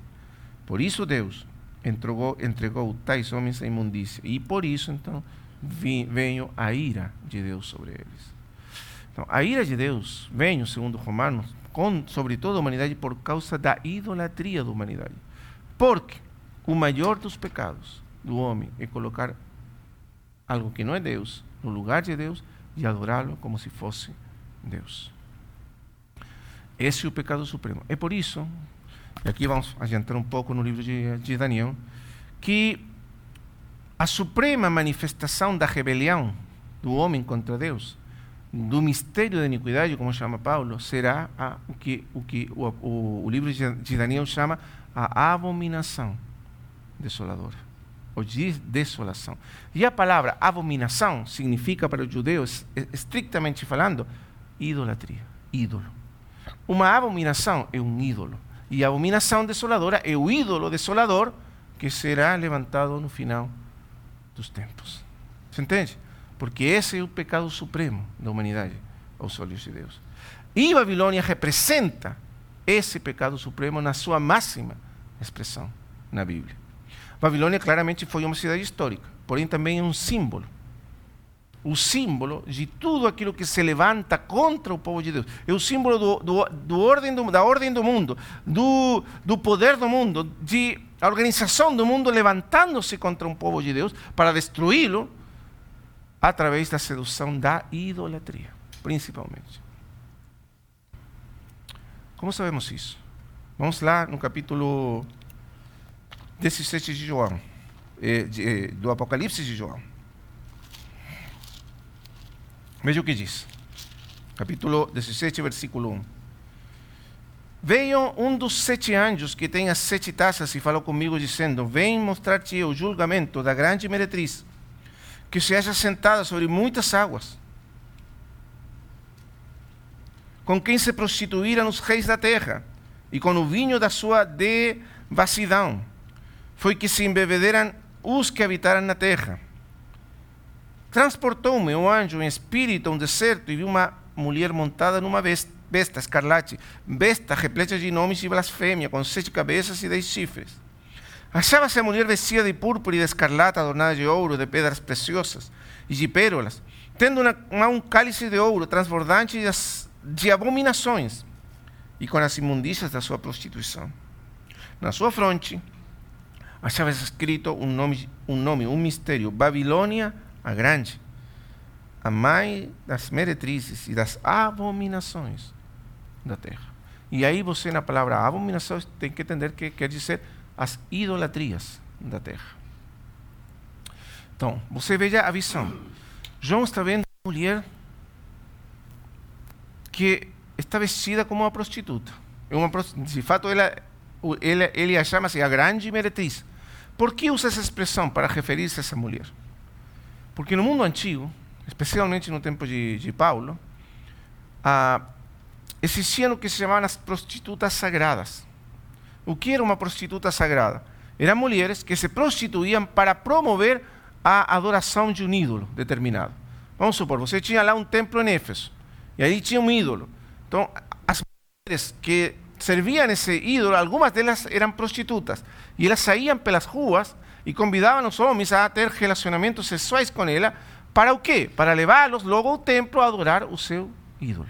por isso Deus entregou, entregou tais homens à imundícia. E por isso, então, veio a ira de Deus sobre eles. Então, a ira de Deus veio, segundo Romanos, com, sobre toda a humanidade por causa da idolatria da humanidade. Porque o maior dos pecados do homem é colocar algo que não é Deus no lugar de Deus e adorá-lo como se fosse Deus. Esse é o pecado supremo. É por isso, e aqui vamos adiantar um pouco no livro de, de Daniel, que a suprema manifestação da rebelião do homem contra Deus, do mistério da iniquidade, como chama Paulo, será a, o que, o, que o, o, o livro de Daniel chama a abominação desoladora, ou de desolação. E a palavra abominação significa para os judeus, estritamente falando, idolatria, ídolo. Uma abominação é um ídolo. E a abominação desoladora é o ídolo desolador que será levantado no final dos tempos. Você entende? Porque esse é o pecado supremo da humanidade aos olhos de Deus. E Babilônia representa esse pecado supremo na sua máxima expressão na Bíblia. Babilônia claramente foi uma cidade histórica, porém também é um símbolo. O símbolo de tudo aquilo que se levanta contra o povo de Deus. É o símbolo do, do, do ordem do, da ordem do mundo, do, do poder do mundo, de a organização do mundo levantando-se contra um povo de Deus para destruí-lo através da sedução da idolatria, principalmente. Como sabemos isso? Vamos lá no capítulo 17 de João, eh, eh, do Apocalipse de João. Veja o que diz. Capítulo 17, versículo 1. Veio um dos sete anjos que tem as sete taças e falou comigo, dizendo: Vem mostrar-te o julgamento da grande meretriz, que se acha sentada sobre muitas águas, com quem se prostituíram os reis da terra, e com o vinho da sua devassidão foi que se embebederam os que habitaram na terra. Transportou-me o anjo em espírito a um deserto e vi uma mulher montada numa besta, besta escarlate, besta repleta de nomes e blasfêmia, com sete cabeças e dez chifres. Achava-se a mulher vestida de púrpura e de escarlata, adornada de ouro, de pedras preciosas e de pérolas, tendo na um cálice de ouro transbordante de, de abominações e com as imundícias da sua prostituição. Na sua fronte achava escrito um nome, um nome, um mistério, Babilônia a Grande, a mãe das meretrizes e das abominações da terra. E aí você, na palavra abominação, tem que entender que quer dizer as idolatrias da terra. Então, você veja a visão. João está vendo uma mulher que está vestida como uma prostituta. É uma, de fato, ela, ela, ele a chama-se a grande meretriz. Por que usa essa expressão para referir-se a essa mulher? Porque no mundo antigo, especialmente no tempo de, de Paulo, ah, existiam o que se chamavam as prostitutas sagradas. O que era uma prostituta sagrada? Eram mulheres que se prostituíam para promover a adoração de um ídolo determinado. Vamos supor, você tinha lá um templo em Éfeso, e aí tinha um ídolo. Então, as mulheres que serviam esse ídolo, algumas delas eram prostitutas. E elas saíam pelas ruas e convidavam os homens a ter relacionamentos sexuais com ela. Para o quê? Para levá-los logo ao templo a adorar o seu ídolo.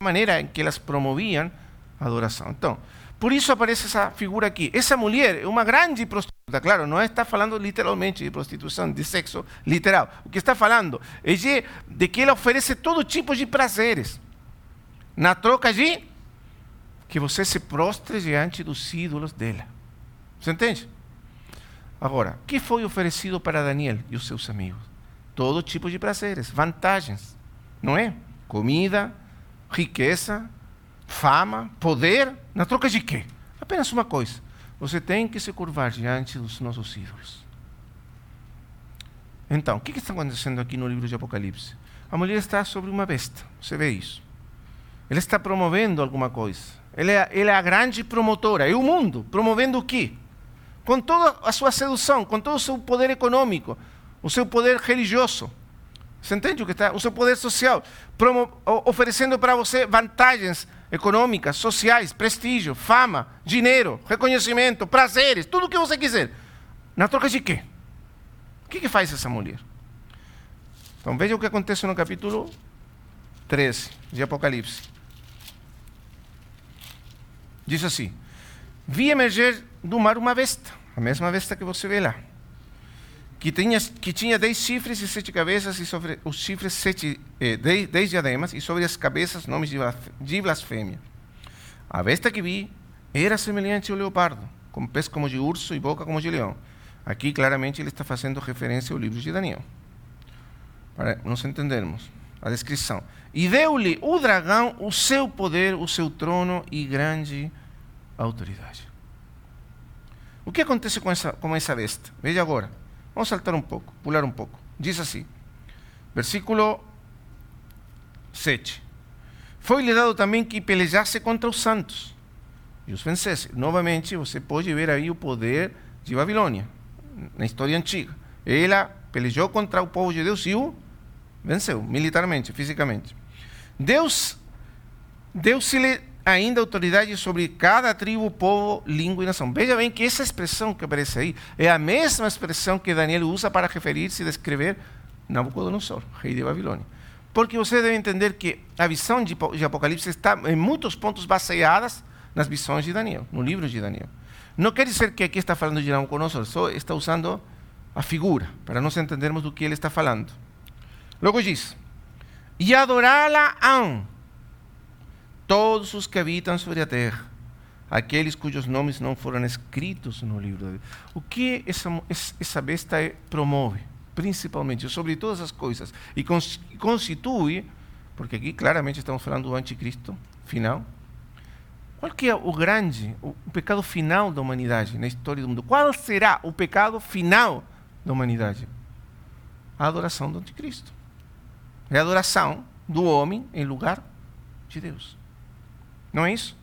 A maneira em que elas promoviam a adoração. Então, por isso aparece essa figura aqui. Essa mulher é uma grande prostituta. Claro, não está falando literalmente de prostituição, de sexo literal. O que está falando é de, que ela oferece todo tipo de prazeres. Na troca de que você se prostre diante dos ídolos dela. Você entende? Agora, o que foi oferecido para Daniel e os seus amigos? Todo tipo de prazeres, vantagens, não é? Comida, riqueza, fama, poder, na troca de quê? Apenas uma coisa: você tem que se curvar diante dos nossos ídolos. Então, o que está acontecendo aqui no livro de Apocalipse? A mulher está sobre uma besta, você vê isso. Ela está promovendo alguma coisa. Ela é, ela é a grande promotora. É o mundo. Promovendo o quê? Com toda a sua sedução, com todo o seu poder econômico, o seu poder religioso. Você entende o que está? O seu poder social, promo, oferecendo para você vantagens econômicas, sociais, prestígio, fama, dinheiro, reconhecimento, prazeres, tudo o que você quiser. Na troca de quê? O que, que faz essa mulher? Então veja o que acontece no capítulo 13 de Apocalipse. Diz assim: Vi emergir do mar uma besta, a mesma besta que você vê lá, que tinha, que tinha dez chifres e sete cabeças, e sobre os chifres sete, eh, dez, dez diademas, e sobre as cabeças nomes de blasfêmia. A besta que vi era semelhante ao leopardo, com pés como de urso e boca como de leão. Aqui, claramente, ele está fazendo referência ao livro de Daniel para nos entendermos a descrição. E deu-lhe o dragão o seu poder, o seu trono e grande autoridade. O que acontece com essa, com essa besta? Veja agora. Vamos saltar um pouco, pular um pouco. Diz assim, versículo 7. Foi-lhe dado também que pelejasse contra os santos e os vencesse. Novamente, você pode ver aí o poder de Babilônia, na história antiga. Ela pelejou contra o povo de Deus e o Venceu, militarmente, fisicamente. Deus deu-se-lhe ainda autoridade sobre cada tribo, povo, língua e nação. Veja bem que essa expressão que aparece aí é a mesma expressão que Daniel usa para referir-se e descrever Nabucodonosor, rei de Babilônia. Porque você deve entender que a visão de Apocalipse está em muitos pontos baseadas nas visões de Daniel, no livro de Daniel. Não quer dizer que aqui está falando de Nabucodonosor, só está usando a figura, para nós entendermos do que ele está falando. Logo diz: E adorá-la-ão todos os que habitam sobre a terra, aqueles cujos nomes não foram escritos no livro da vida. O que essa, essa besta promove, principalmente, sobre todas as coisas, e constitui, porque aqui claramente estamos falando do anticristo final. Qual que é o grande, o pecado final da humanidade na história do mundo? Qual será o pecado final da humanidade? A adoração do anticristo. É a adoração do homem em lugar de Deus. Não é isso?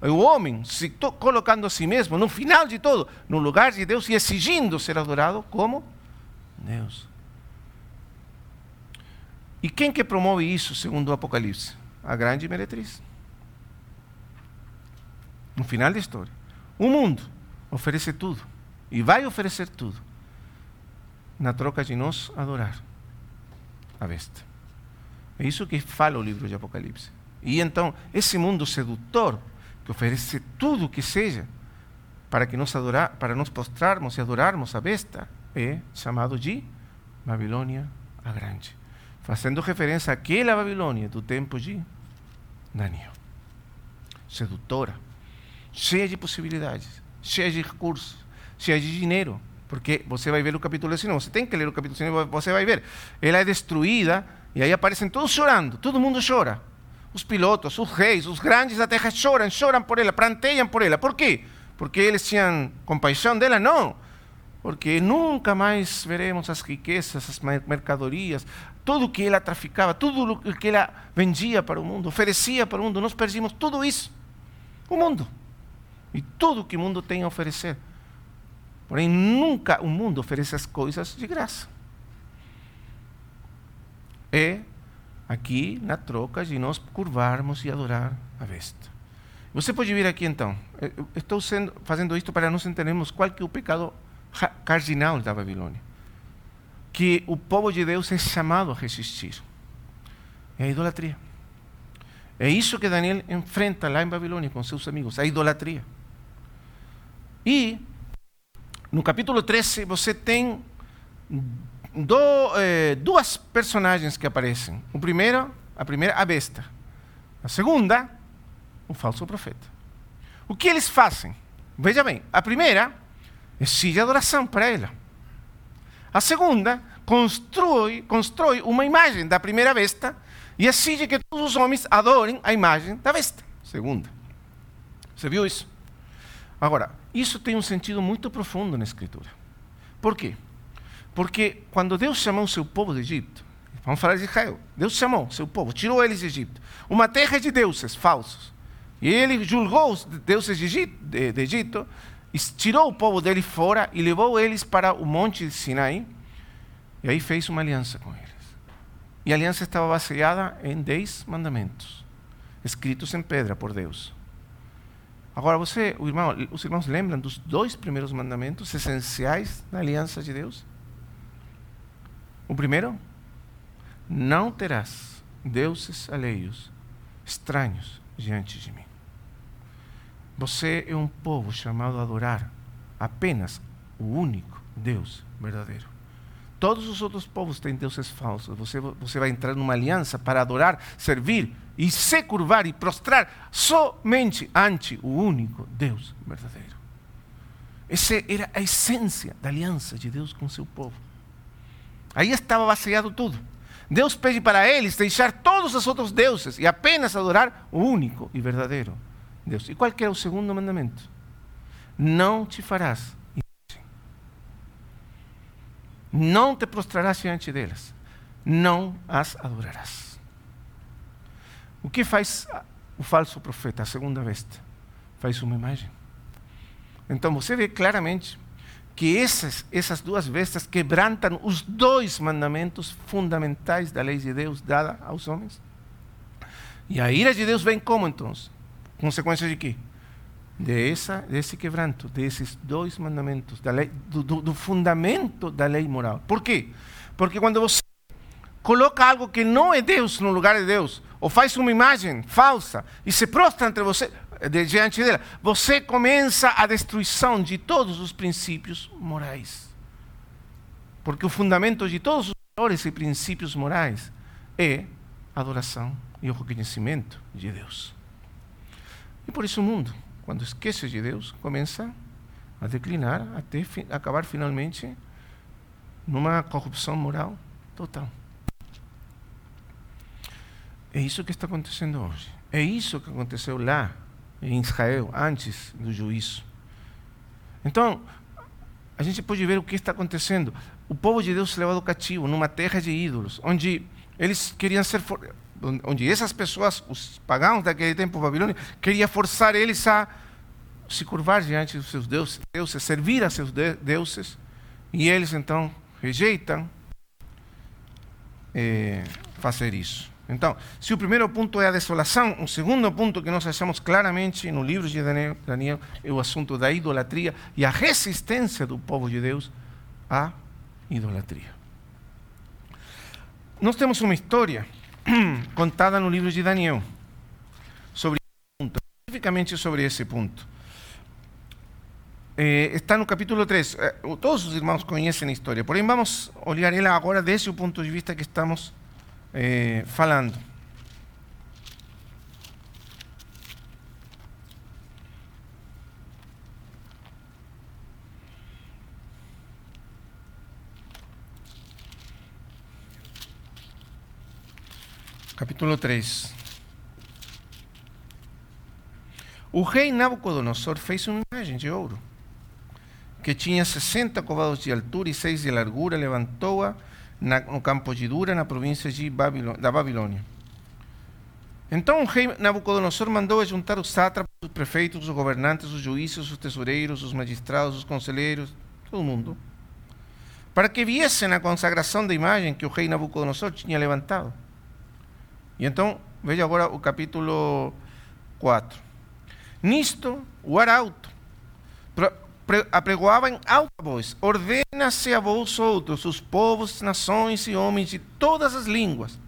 O homem se colocando a si mesmo, no final de tudo, no lugar de Deus e exigindo ser adorado como Deus. E quem que promove isso, segundo o Apocalipse? A grande meretriz. No final da história. O mundo oferece tudo. E vai oferecer tudo. Na troca de nós adorar a besta. É isso que fala o livro de Apocalipse. E então, esse mundo sedutor, que oferece tudo o que seja, para que nós adorar, para nós postrarmos e adorarmos a besta, é chamado de Babilônia a Grande, fazendo referência àquela Babilônia do tempo de Daniel. Sedutora, cheia de possibilidades, cheia de recursos, cheia de dinheiro, porque você vai ver o capítulo 19, você tem que ler o capítulo 19, você vai ver. Ela é destruída e aí aparecem todos chorando, todo mundo chora. Os pilotos, os reis, os grandes da terra choram, choram por ela, planteiam por ela. Por quê? Porque eles tinham compaixão dela? Não. Porque nunca mais veremos as riquezas, as mercadorias, tudo o que ela traficava, tudo o que ela vendia para o mundo, oferecia para o mundo. Nós perdemos tudo isso. O mundo. E tudo o que o mundo tem a oferecer. Porém, nunca o mundo oferece as coisas de graça é aqui na troca de nós curvarmos e adorar a besta. Você pode vir aqui então. Eu estou sendo, fazendo isto para nós entendermos qual que é o pecado cardinal da Babilônia. Que o povo de Deus é chamado a resistir. É a idolatria. É isso que Daniel enfrenta lá em Babilônia com seus amigos, a idolatria. E no capítulo 13 você tem do, eh, duas personagens que aparecem. O primeiro, a primeira, a besta. A segunda, o falso profeta. O que eles fazem? Veja bem, a primeira exige adoração para ela. A segunda constrói, constrói uma imagem da primeira besta e exige que todos os homens adorem a imagem da besta. Segunda. Você viu isso? Agora, isso tem um sentido muito profundo na Escritura. Por quê? Porque quando Deus chamou seu povo do Egito, vamos falar de Israel, Deus chamou seu povo, tirou eles do Egito, uma terra de deuses falsos. E ele julgou os deuses de Egito, tirou o povo dele fora e levou eles para o monte Sinai. E aí fez uma aliança com eles. E a aliança estava baseada em dez mandamentos, escritos em pedra por Deus. Agora, você, irmão, os irmãos lembram dos dois primeiros mandamentos essenciais da aliança de Deus? O primeiro, não terás deuses alheios, estranhos diante de mim. Você é um povo chamado a adorar apenas o único Deus verdadeiro. Todos os outros povos têm deuses falsos. Você, você vai entrar numa aliança para adorar, servir e se curvar e prostrar somente ante o único Deus verdadeiro. Essa era a essência da aliança de Deus com seu povo. Aí estava baseado tudo. Deus pede para eles deixar todos os outros deuses e apenas adorar o único e verdadeiro Deus. E qual que é o segundo mandamento? Não te farás não te prostrarás diante delas, não as adorarás. O que faz o falso profeta, a segunda vez? Faz uma imagem. Então você vê claramente que essas, essas duas vestes quebrantam os dois mandamentos fundamentais da lei de Deus dada aos homens. E a ira de Deus vem como então? Consequência de quê? de essa, desse quebranto, desses dois mandamentos, da lei, do, do, do, fundamento da lei moral. Por quê? Porque quando você coloca algo que não é Deus no lugar de Deus, ou faz uma imagem falsa e se prostra entre você, diante dela, você começa a destruição de todos os princípios morais. Porque o fundamento de todos os valores e princípios morais é a adoração e o reconhecimento de Deus. E por isso o mundo quando esquece de Deus, começa a declinar até acabar finalmente numa corrupção moral total. É isso que está acontecendo hoje. É isso que aconteceu lá em Israel, antes do juízo. Então, a gente pode ver o que está acontecendo. O povo de Deus levado cativo numa terra de ídolos, onde eles queriam ser onde essas pessoas, os pagãos daquele tempo babilônio, queria forçar eles a se curvar diante dos seus deuses, deuses, servir a seus deuses, e eles então rejeitam é, fazer isso. Então, se o primeiro ponto é a desolação, o segundo ponto que nós achamos claramente no livro de Daniel, é o assunto da idolatria e a resistência do povo de Deus à idolatria. Nós temos uma história contada no livro de Daniel sobre ponto, especificamente sobre esse ponto. Eh, está no capítulo 3. Eh, todos os irmãos conhecem a história, porém vamos olhar ela agora desde o ponto de vista que estamos eh, falando. Capítulo 3. O rei Nabucodonosor fez uma imagem de ouro, que tinha 60 covados de altura e 6 de largura, levantou-a no campo de Dura, na província de Babilônia, da Babilônia. Então o rei Nabucodonosor mandou juntar os sátrapas, os prefeitos, os governantes, os juízes, os tesoureiros, os magistrados, os conselheiros, todo mundo, para que viessem a consagração da imagem que o rei Nabucodonosor tinha levantado. E então, veja agora o capítulo 4. Nisto, o arauto apregoava em alta voz: Ordena-se a vós outros, os povos, nações e homens de todas as línguas.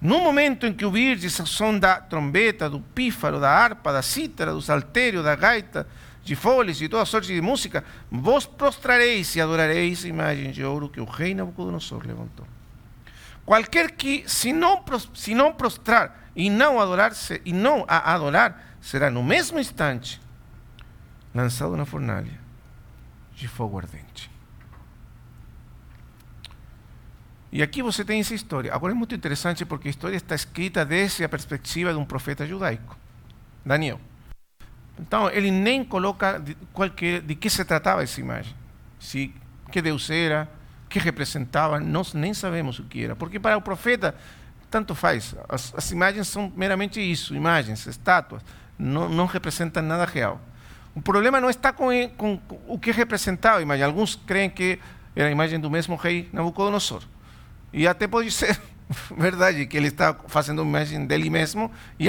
No momento em que ouvirdes o som da trombeta, do pífaro, da harpa, da cítara, do saltério, da gaita, de folhas e toda sorte de música, vos prostrareis e adorareis a imagem de ouro que o rei Nabucodonosor levantou. Qualquer que, se não, se não prostrar e não adorar-se e não a adorar, será no mesmo instante lançado na fornalha de fogo ardente. E aqui você tem essa história. Agora é muito interessante porque a história está escrita desde a perspectiva de um profeta judaico, Daniel. Então ele nem coloca de, de que se tratava essa imagem, se que Deus era, que representava, nós nem sabemos o que era, porque para o profeta tanto faz. As, as imagens são meramente isso, imagens, estátuas, não, não representam nada real. O problema não está com, com, com o que representava a imagem. Alguns creem que era a imagem do mesmo rei Nabucodonosor. E até pode ser verdade que ele está fazendo uma imagem dele mesmo e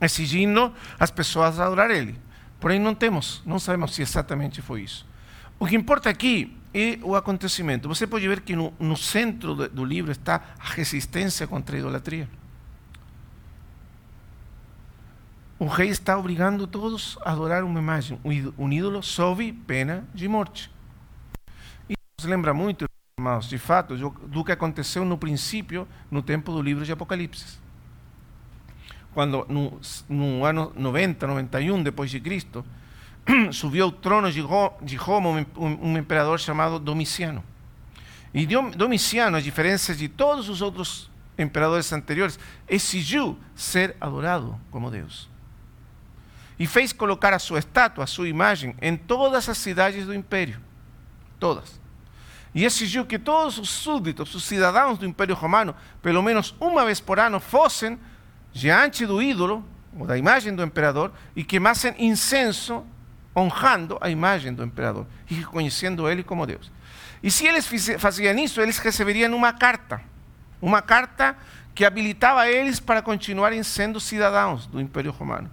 exigindo as pessoas adorar ele. Porém, não temos, não sabemos se exatamente foi isso. O que importa aqui é o acontecimento. Você pode ver que no, no centro do livro está a resistência contra a idolatria. O rei está obrigando todos a adorar uma imagem, um ídolo sob pena de morte. E nos lembra muito, irmãos, de fato, do que aconteceu no princípio, no tempo do livro de Apocalipse. Quando no, no ano 90, 91 depois de Cristo, subiu ao trono de Roma um imperador chamado Domiciano. E Domiciano, a diferença de todos os outros imperadores anteriores, exigiu ser adorado como Deus e fez colocar a sua estátua, a sua imagem, em todas as cidades do império. Todas. E exigiu que todos os súditos, os cidadãos do Império Romano, pelo menos uma vez por ano, fossem diante do ídolo, ou da imagem do imperador, e queimassem incenso honrando a imagem do imperador e reconhecendo ele como Deus. E se eles faziam isso, eles receberiam uma carta. Uma carta que habilitava eles para continuarem sendo cidadãos do Império Romano.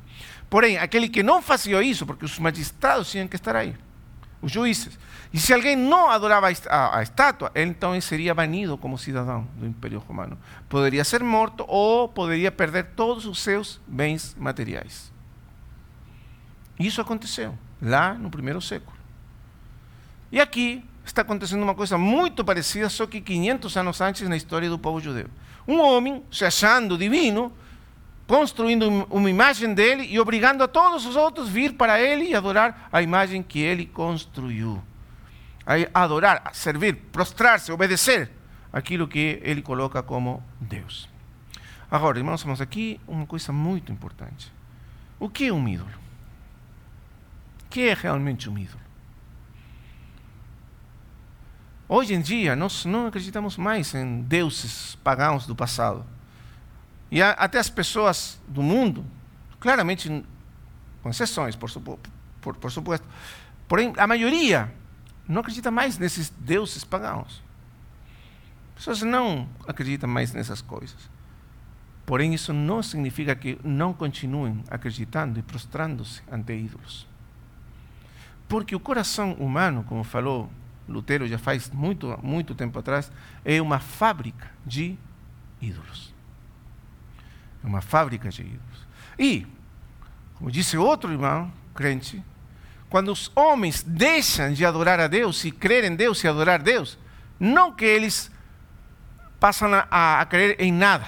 Porém, aquele que não fazia isso, porque os magistrados tinham que estar aí, os juízes. E se alguém não adorava a, estátua, então seria banido como cidadão do Império Romano. Poderia ser morto ou poderia perder todos os seus bens materiais. Isso aconteceu lá no primeiro século. E aqui está acontecendo uma coisa muito parecida, só que 500 anos antes na história do povo judeu. Um homem, se achando divino, construindo uma imagem dele e obrigando a todos os outros a vir para ele e adorar a imagem que ele construiu. A adorar, a servir, prostrar-se, obedecer aquilo que ele coloca como Deus. Agora, irmãos, vamos aqui uma coisa muito importante. O que é um ídolo? O que é realmente um ídolo? Hoje em dia, nós não acreditamos mais em deuses pagãos do passado. E a, até as pessoas do mundo, claramente, com exceções, por, por, por supuesto, porém, a maioria não acredita mais nesses deuses pagãos. As pessoas não acreditam mais nessas coisas. Porém, isso não significa que não continuem acreditando e prostrando-se ante ídolos. Porque o coração humano, como falou Lutero já faz muito, muito tempo atrás, é uma fábrica de ídolos. É uma fábrica de ídolos. E, como disse outro irmão, crente, quando os homens deixam de adorar a Deus e crer em Deus e adorar Deus, não que eles passam a, a crer em nada,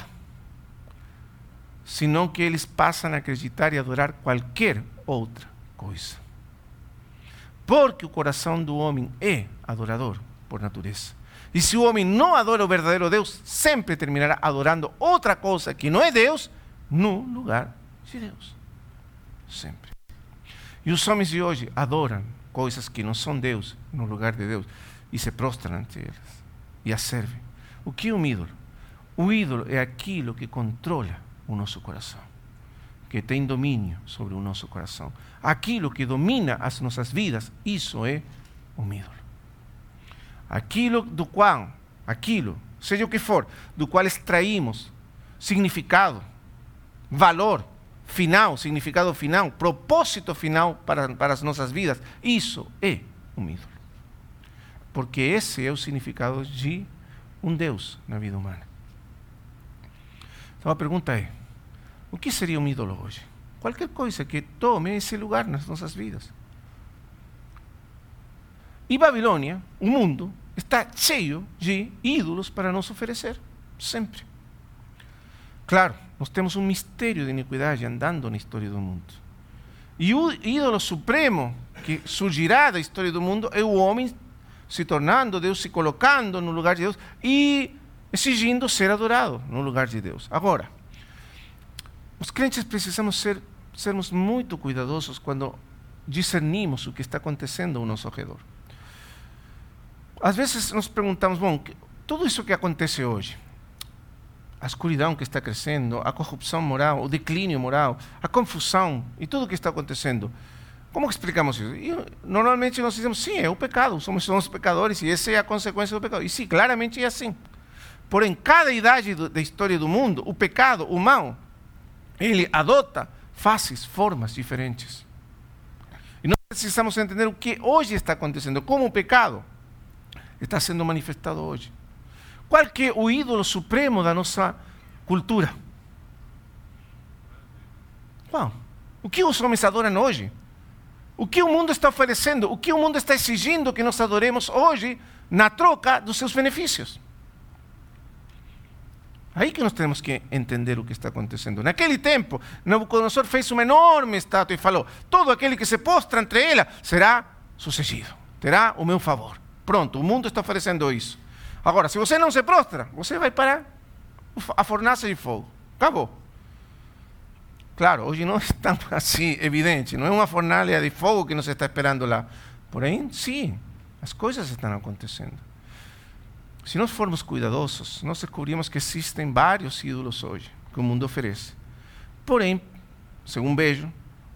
senão que eles passam a acreditar e adorar qualquer outra coisa. Porque o coração do homem é adorador por natureza. E se o homem não adora o verdadeiro Deus, sempre terminará adorando outra coisa que não é Deus no lugar de Deus. Sempre. E os homens de hoje adoram coisas que não são Deus no lugar de Deus e se prostram ante elas e as servem. O que é um ídolo? O ídolo é aquilo que controla o nosso coração, que tem domínio sobre o nosso coração. Aquilo que domina as nossas vidas, isso é um ídolo aquilo do qual, aquilo, seja o que for, do qual extraímos significado, valor final, significado final, propósito final para, para as nossas vidas, isso é um ídolo. Porque esse é o significado de um Deus na vida humana. Então a pergunta é: o que seria um ídolo hoje? Qualquer coisa que tome esse lugar nas nossas vidas. E Babilônia, o mundo, está cheio de ídolos para nos oferecer, sempre. Claro, nós temos um mistério de iniquidade andando na história do mundo. E o ídolo supremo que surgirá da história do mundo é o homem se tornando Deus, se colocando no lugar de Deus e exigindo ser adorado no lugar de Deus. Agora, os crentes precisamos ser, sermos muito cuidadosos quando discernimos o que está acontecendo ao nosso redor. Às vezes nos perguntamos, bom, tudo isso que acontece hoje, a escuridão que está crescendo, a corrupção moral, o declínio moral, a confusão e tudo o que está acontecendo, como explicamos isso? E, normalmente nós dizemos, sim, é o pecado, somos, somos pecadores e essa é a consequência do pecado. E sim, claramente é assim. Porém, cada idade da história do mundo, o pecado, o mal, ele adota faces, formas diferentes. E nós precisamos entender o que hoje está acontecendo, como o pecado está sendo manifestado hoje. Qual que é o ídolo supremo da nossa cultura? Qual? O que os homens adoram hoje? O que o mundo está oferecendo? O que o mundo está exigindo que nós adoremos hoje na troca dos seus benefícios? Aí que nós temos que entender o que está acontecendo. Naquele tempo, Nabucodonosor fez uma enorme estátua e falou: todo aquele que se postra entre ela será sucedido, terá o meu favor. Pronto, o mundo está oferecendo isso. Agora, se você não se prostra, você vai para a fornalha de fogo. Acabou. Claro, hoje não é tão assim evidente, não é uma fornalha de fogo que nos está esperando lá. Porém, sim, as coisas estão acontecendo. Se nós formos cuidadosos, nós descobrimos que existem vários ídolos hoje que o mundo oferece. Porém, segundo vejo,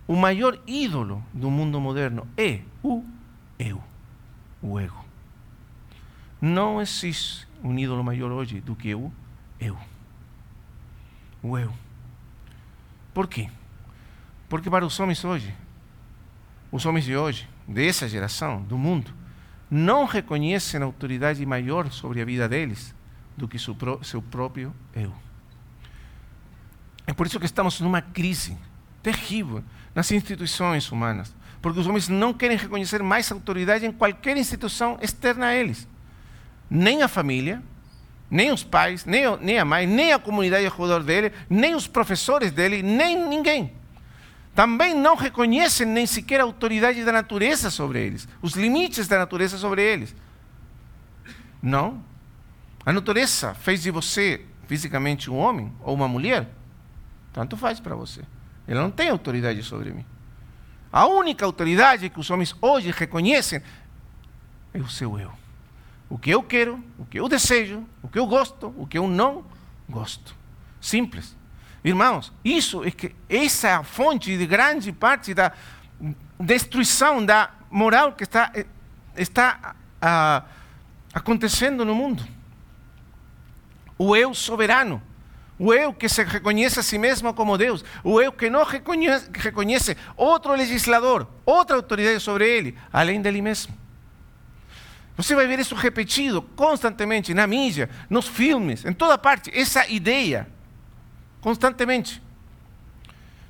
o maior ídolo do mundo moderno é o eu, o ego. Não existe um ídolo maior hoje do que o eu. O eu. Por quê? Porque para os homens hoje, os homens de hoje, dessa geração, do mundo, não reconhecem autoridade maior sobre a vida deles do que seu, seu próprio eu. É por isso que estamos numa crise terrível nas instituições humanas, porque os homens não querem reconhecer mais autoridade em qualquer instituição externa a eles, nem a família, nem os pais, nem, nem a mãe, nem a comunidade ao redor dele, nem os professores dele, nem ninguém também não reconhecem nem sequer a autoridade da natureza sobre eles, os limites da natureza sobre eles. Não. A natureza fez de você fisicamente um homem ou uma mulher, tanto faz para você. Ela não tem autoridade sobre mim. A única autoridade que os homens hoje reconhecem é o seu eu. O que eu quero, o que eu desejo, o que eu gosto, o que eu não gosto. Simples. Irmãos, isso é que essa é a fonte de grande parte da destruição da moral que está, está uh, acontecendo no mundo. O eu soberano, o eu que se reconhece a si mesmo como Deus, o eu que não reconhece, reconhece outro legislador, outra autoridade sobre ele, além dele mesmo. Você vai ver isso repetido constantemente na mídia, nos filmes, em toda parte, essa ideia constantemente.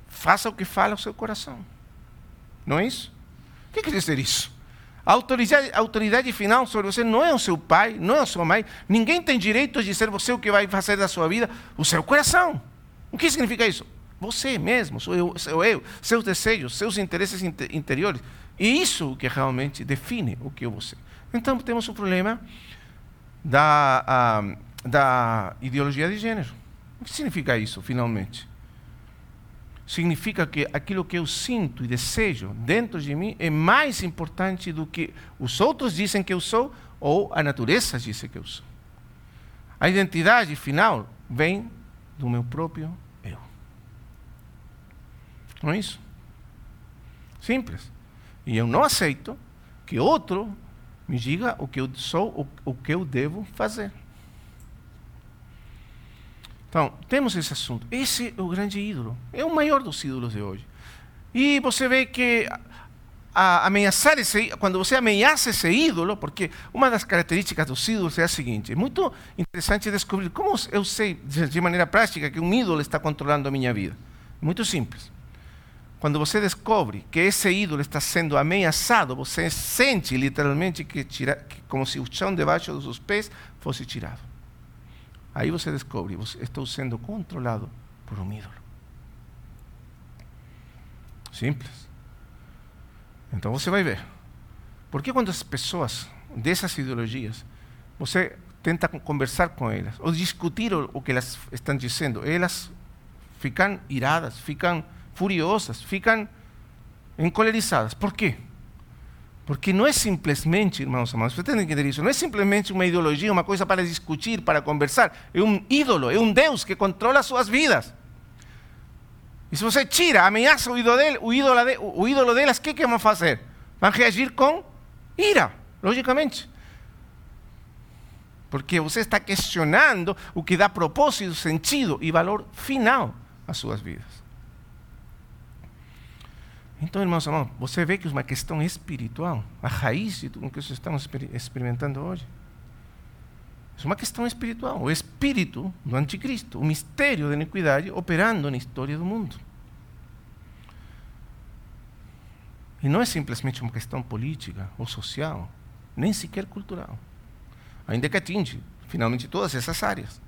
Faça o que fala o seu coração. Não é isso? O que quer dizer isso? A autoridade, a autoridade final sobre você não é o seu pai, não é a sua mãe. Ninguém tem direito de dizer você o que vai fazer da sua vida, o seu coração. O que significa isso? Você mesmo, seu eu, seu eu seus desejos, seus interesses interiores. E isso que realmente define o que é você. Então temos o problema da, a, da ideologia de gênero. O que significa isso, finalmente? Significa que aquilo que eu sinto e desejo dentro de mim é mais importante do que os outros dizem que eu sou ou a natureza diz que eu sou. A identidade final vem do meu próprio eu. Não é isso? Simples. E eu não aceito que outro me diga o que eu sou, o, o que eu devo fazer. Então, temos esse assunto. Esse é o grande ídolo. É o maior dos ídolos de hoje. E você vê que a ameaçar esse, quando você ameaça esse ídolo, porque uma das características dos ídolos é a seguinte: é muito interessante descobrir como eu sei de maneira prática que um ídolo está controlando a minha vida. Muito simples. Quando você descobre que esse ídolo está sendo ameaçado, você sente literalmente que, tira, que como se o chão debaixo dos seus pés fosse tirado. Aí você descobre, estou sendo controlado por um ídolo. Simples. Então você vai ver. Por que quando as pessoas dessas ideologias, você tenta conversar com elas, ou discutir o, que elas estão dizendo, elas ficam iradas, ficam furiosas, ficam encolerizadas. Por quê? Porque não é simplesmente, irmãos amados, você tem que entender isso, não é simplesmente uma ideologia, uma coisa para discutir, para conversar. É um ídolo, é um Deus que controla suas vidas. E se você tira, ameaça o ídolo, ídolo, de, o ídolo delas, o que, que vão fazer? Vão reagir com ira, logicamente. porque você está questionando o que dá propósito, sentido e valor final às suas vidas. Então, irmãos amados, você vê que é uma questão espiritual, a raiz de tudo que vocês estão experimentando hoje. É uma questão espiritual, o espírito do anticristo, o mistério da iniquidade operando na história do mundo. E não é simplesmente uma questão política ou social, nem sequer cultural. Ainda que atinge, finalmente, todas essas áreas.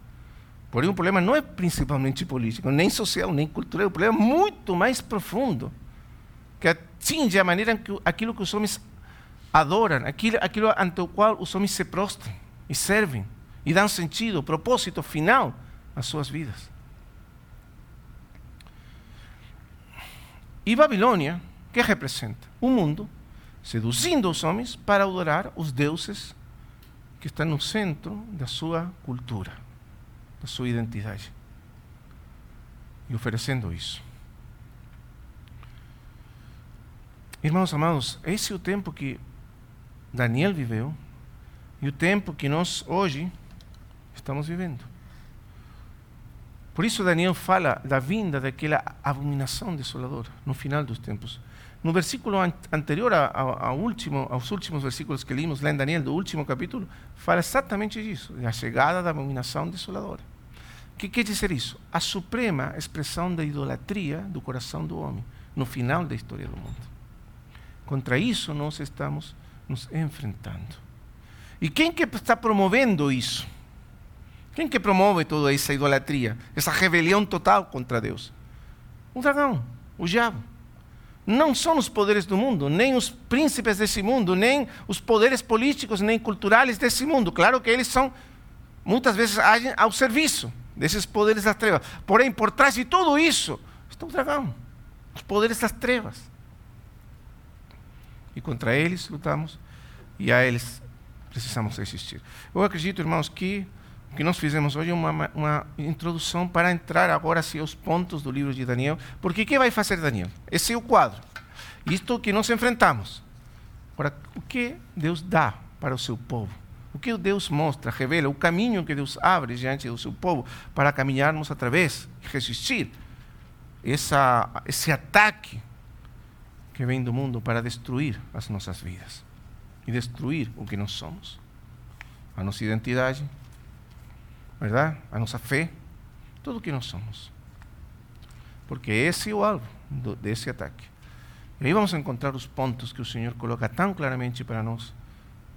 Porém, o problema não é principalmente político, nem social, nem cultural. O problema é muito mais profundo, que atinge a maneira que aquilo que os homens adoram, aquilo, aquilo ante o qual os homens se prostram e servem, e dão sentido, propósito final às suas vidas. E Babilônia que representa? O mundo seduzindo os homens para adorar os deuses que estão no centro da sua cultura, da sua identidade. E oferecendo isso. Irmãos amados, esse é o tempo que Daniel viveu e o tempo que nós hoje estamos vivendo. Por isso Daniel fala da vinda daquela abominação desoladora no final dos tempos. No versículo anterior a, a, a último, aos últimos versículos que limos lá em Daniel, do último capítulo, fala exatamente disso, da chegada da abominação desoladora. O que quer dizer isso? A suprema expressão da idolatria do coração do homem, no final da história do mundo. Contra isso nós estamos nos enfrentando. E quem que está promovendo isso? Quem que promove toda essa idolatria, essa rebelião total contra Deus? O dragão, o diabo não são os poderes do mundo, nem os príncipes desse mundo, nem os poderes políticos, nem culturais desse mundo. Claro que eles são, muitas vezes, agem ao serviço desses poderes das trevas. Porém, por trás de tudo isso, está o dragão, os poderes das trevas. E contra eles lutamos, e a eles precisamos resistir. Eu acredito, irmãos, que o que nós fizemos hoje é uma, uma introdução para entrar agora assim, aos pontos do livro de Daniel. Porque o que vai fazer Daniel? Esse é o quadro. Isto que nós enfrentamos. Agora, o que Deus dá para o seu povo? O que Deus mostra, revela, o caminho que Deus abre diante do seu povo para caminharmos através resistir essa, esse ataque que vem do mundo para destruir as nossas vidas e destruir o que nós somos. A nossa identidade, verdade? A nossa fé, tudo o que nós somos. Porque esse é o alvo desse ataque. E aí vamos encontrar os pontos que o Senhor coloca tão claramente para nós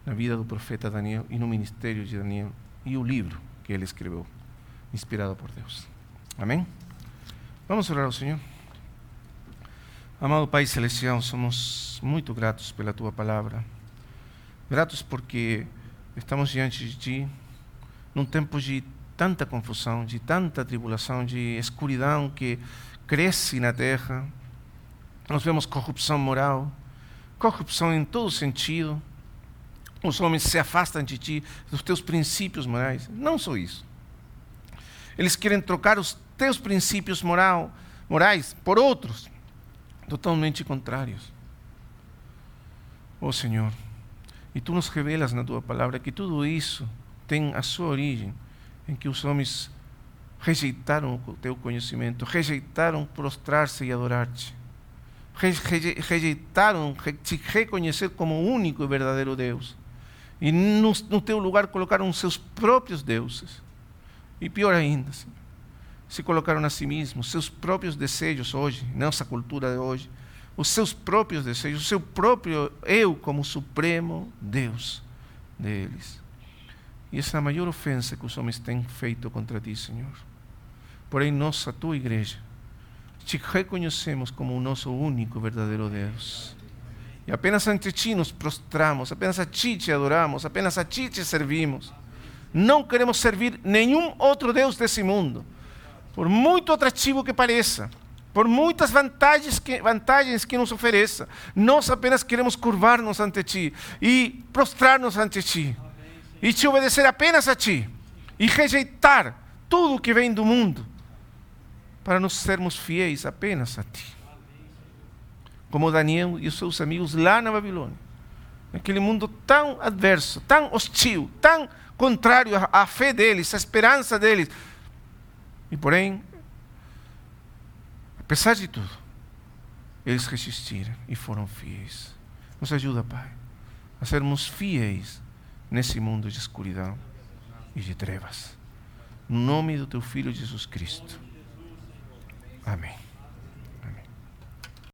na vida do profeta Daniel e no ministério de Daniel e o livro que ele escreveu, inspirado por Deus. Amém? Vamos orar ao Senhor. Amado Pai Celestial, somos muito gratos pela Tua palavra. Gratos porque estamos diante de Ti num tempo de tanta confusão, de tanta tribulação, de escuridão que cresce na terra. Nós vemos corrupção moral, corrupção em todo sentido. Os homens se afastam de ti, dos teus princípios morais. Não só isso. Eles querem trocar os teus princípios moral, morais por outros totalmente contrários. Oh Senhor, e tu nos revelas na tua palavra que tudo isso tem a sua origem em que os homens rejeitaram o teu conhecimento, rejeitaram prostrar-se e adorar-te, rejeitaram te reconhecer como único e verdadeiro Deus. E no, no teu lugar colocaram seus próprios deuses. E pior ainda, se colocaram a si mesmos, seus próprios desejos hoje, nossa cultura de hoje, os seus próprios desejos, o seu próprio eu como supremo Deus deles. E essa é a maior ofensa que os homens têm feito contra ti, Senhor. Porém, nós, a tua igreja, te reconhecemos como o nosso único verdadeiro Deus. E apenas ante ti nos prostramos, apenas a ti te adoramos, apenas a ti te servimos. Não queremos servir nenhum outro Deus desse mundo, por muito atrativo que pareça, por muitas vantagens que, vantagens que nos ofereça. Nós apenas queremos curvar-nos ante ti e prostrar-nos ante ti e te obedecer apenas a ti e rejeitar tudo que vem do mundo para nos sermos fiéis apenas a ti. Como Daniel e os seus amigos lá na Babilônia, naquele mundo tão adverso, tão hostil, tão contrário à fé deles, à esperança deles. E porém, apesar de tudo, eles resistiram e foram fiéis. Nos ajuda, Pai, a sermos fiéis nesse mundo de escuridão e de trevas. No nome do teu Filho Jesus Cristo. Amém.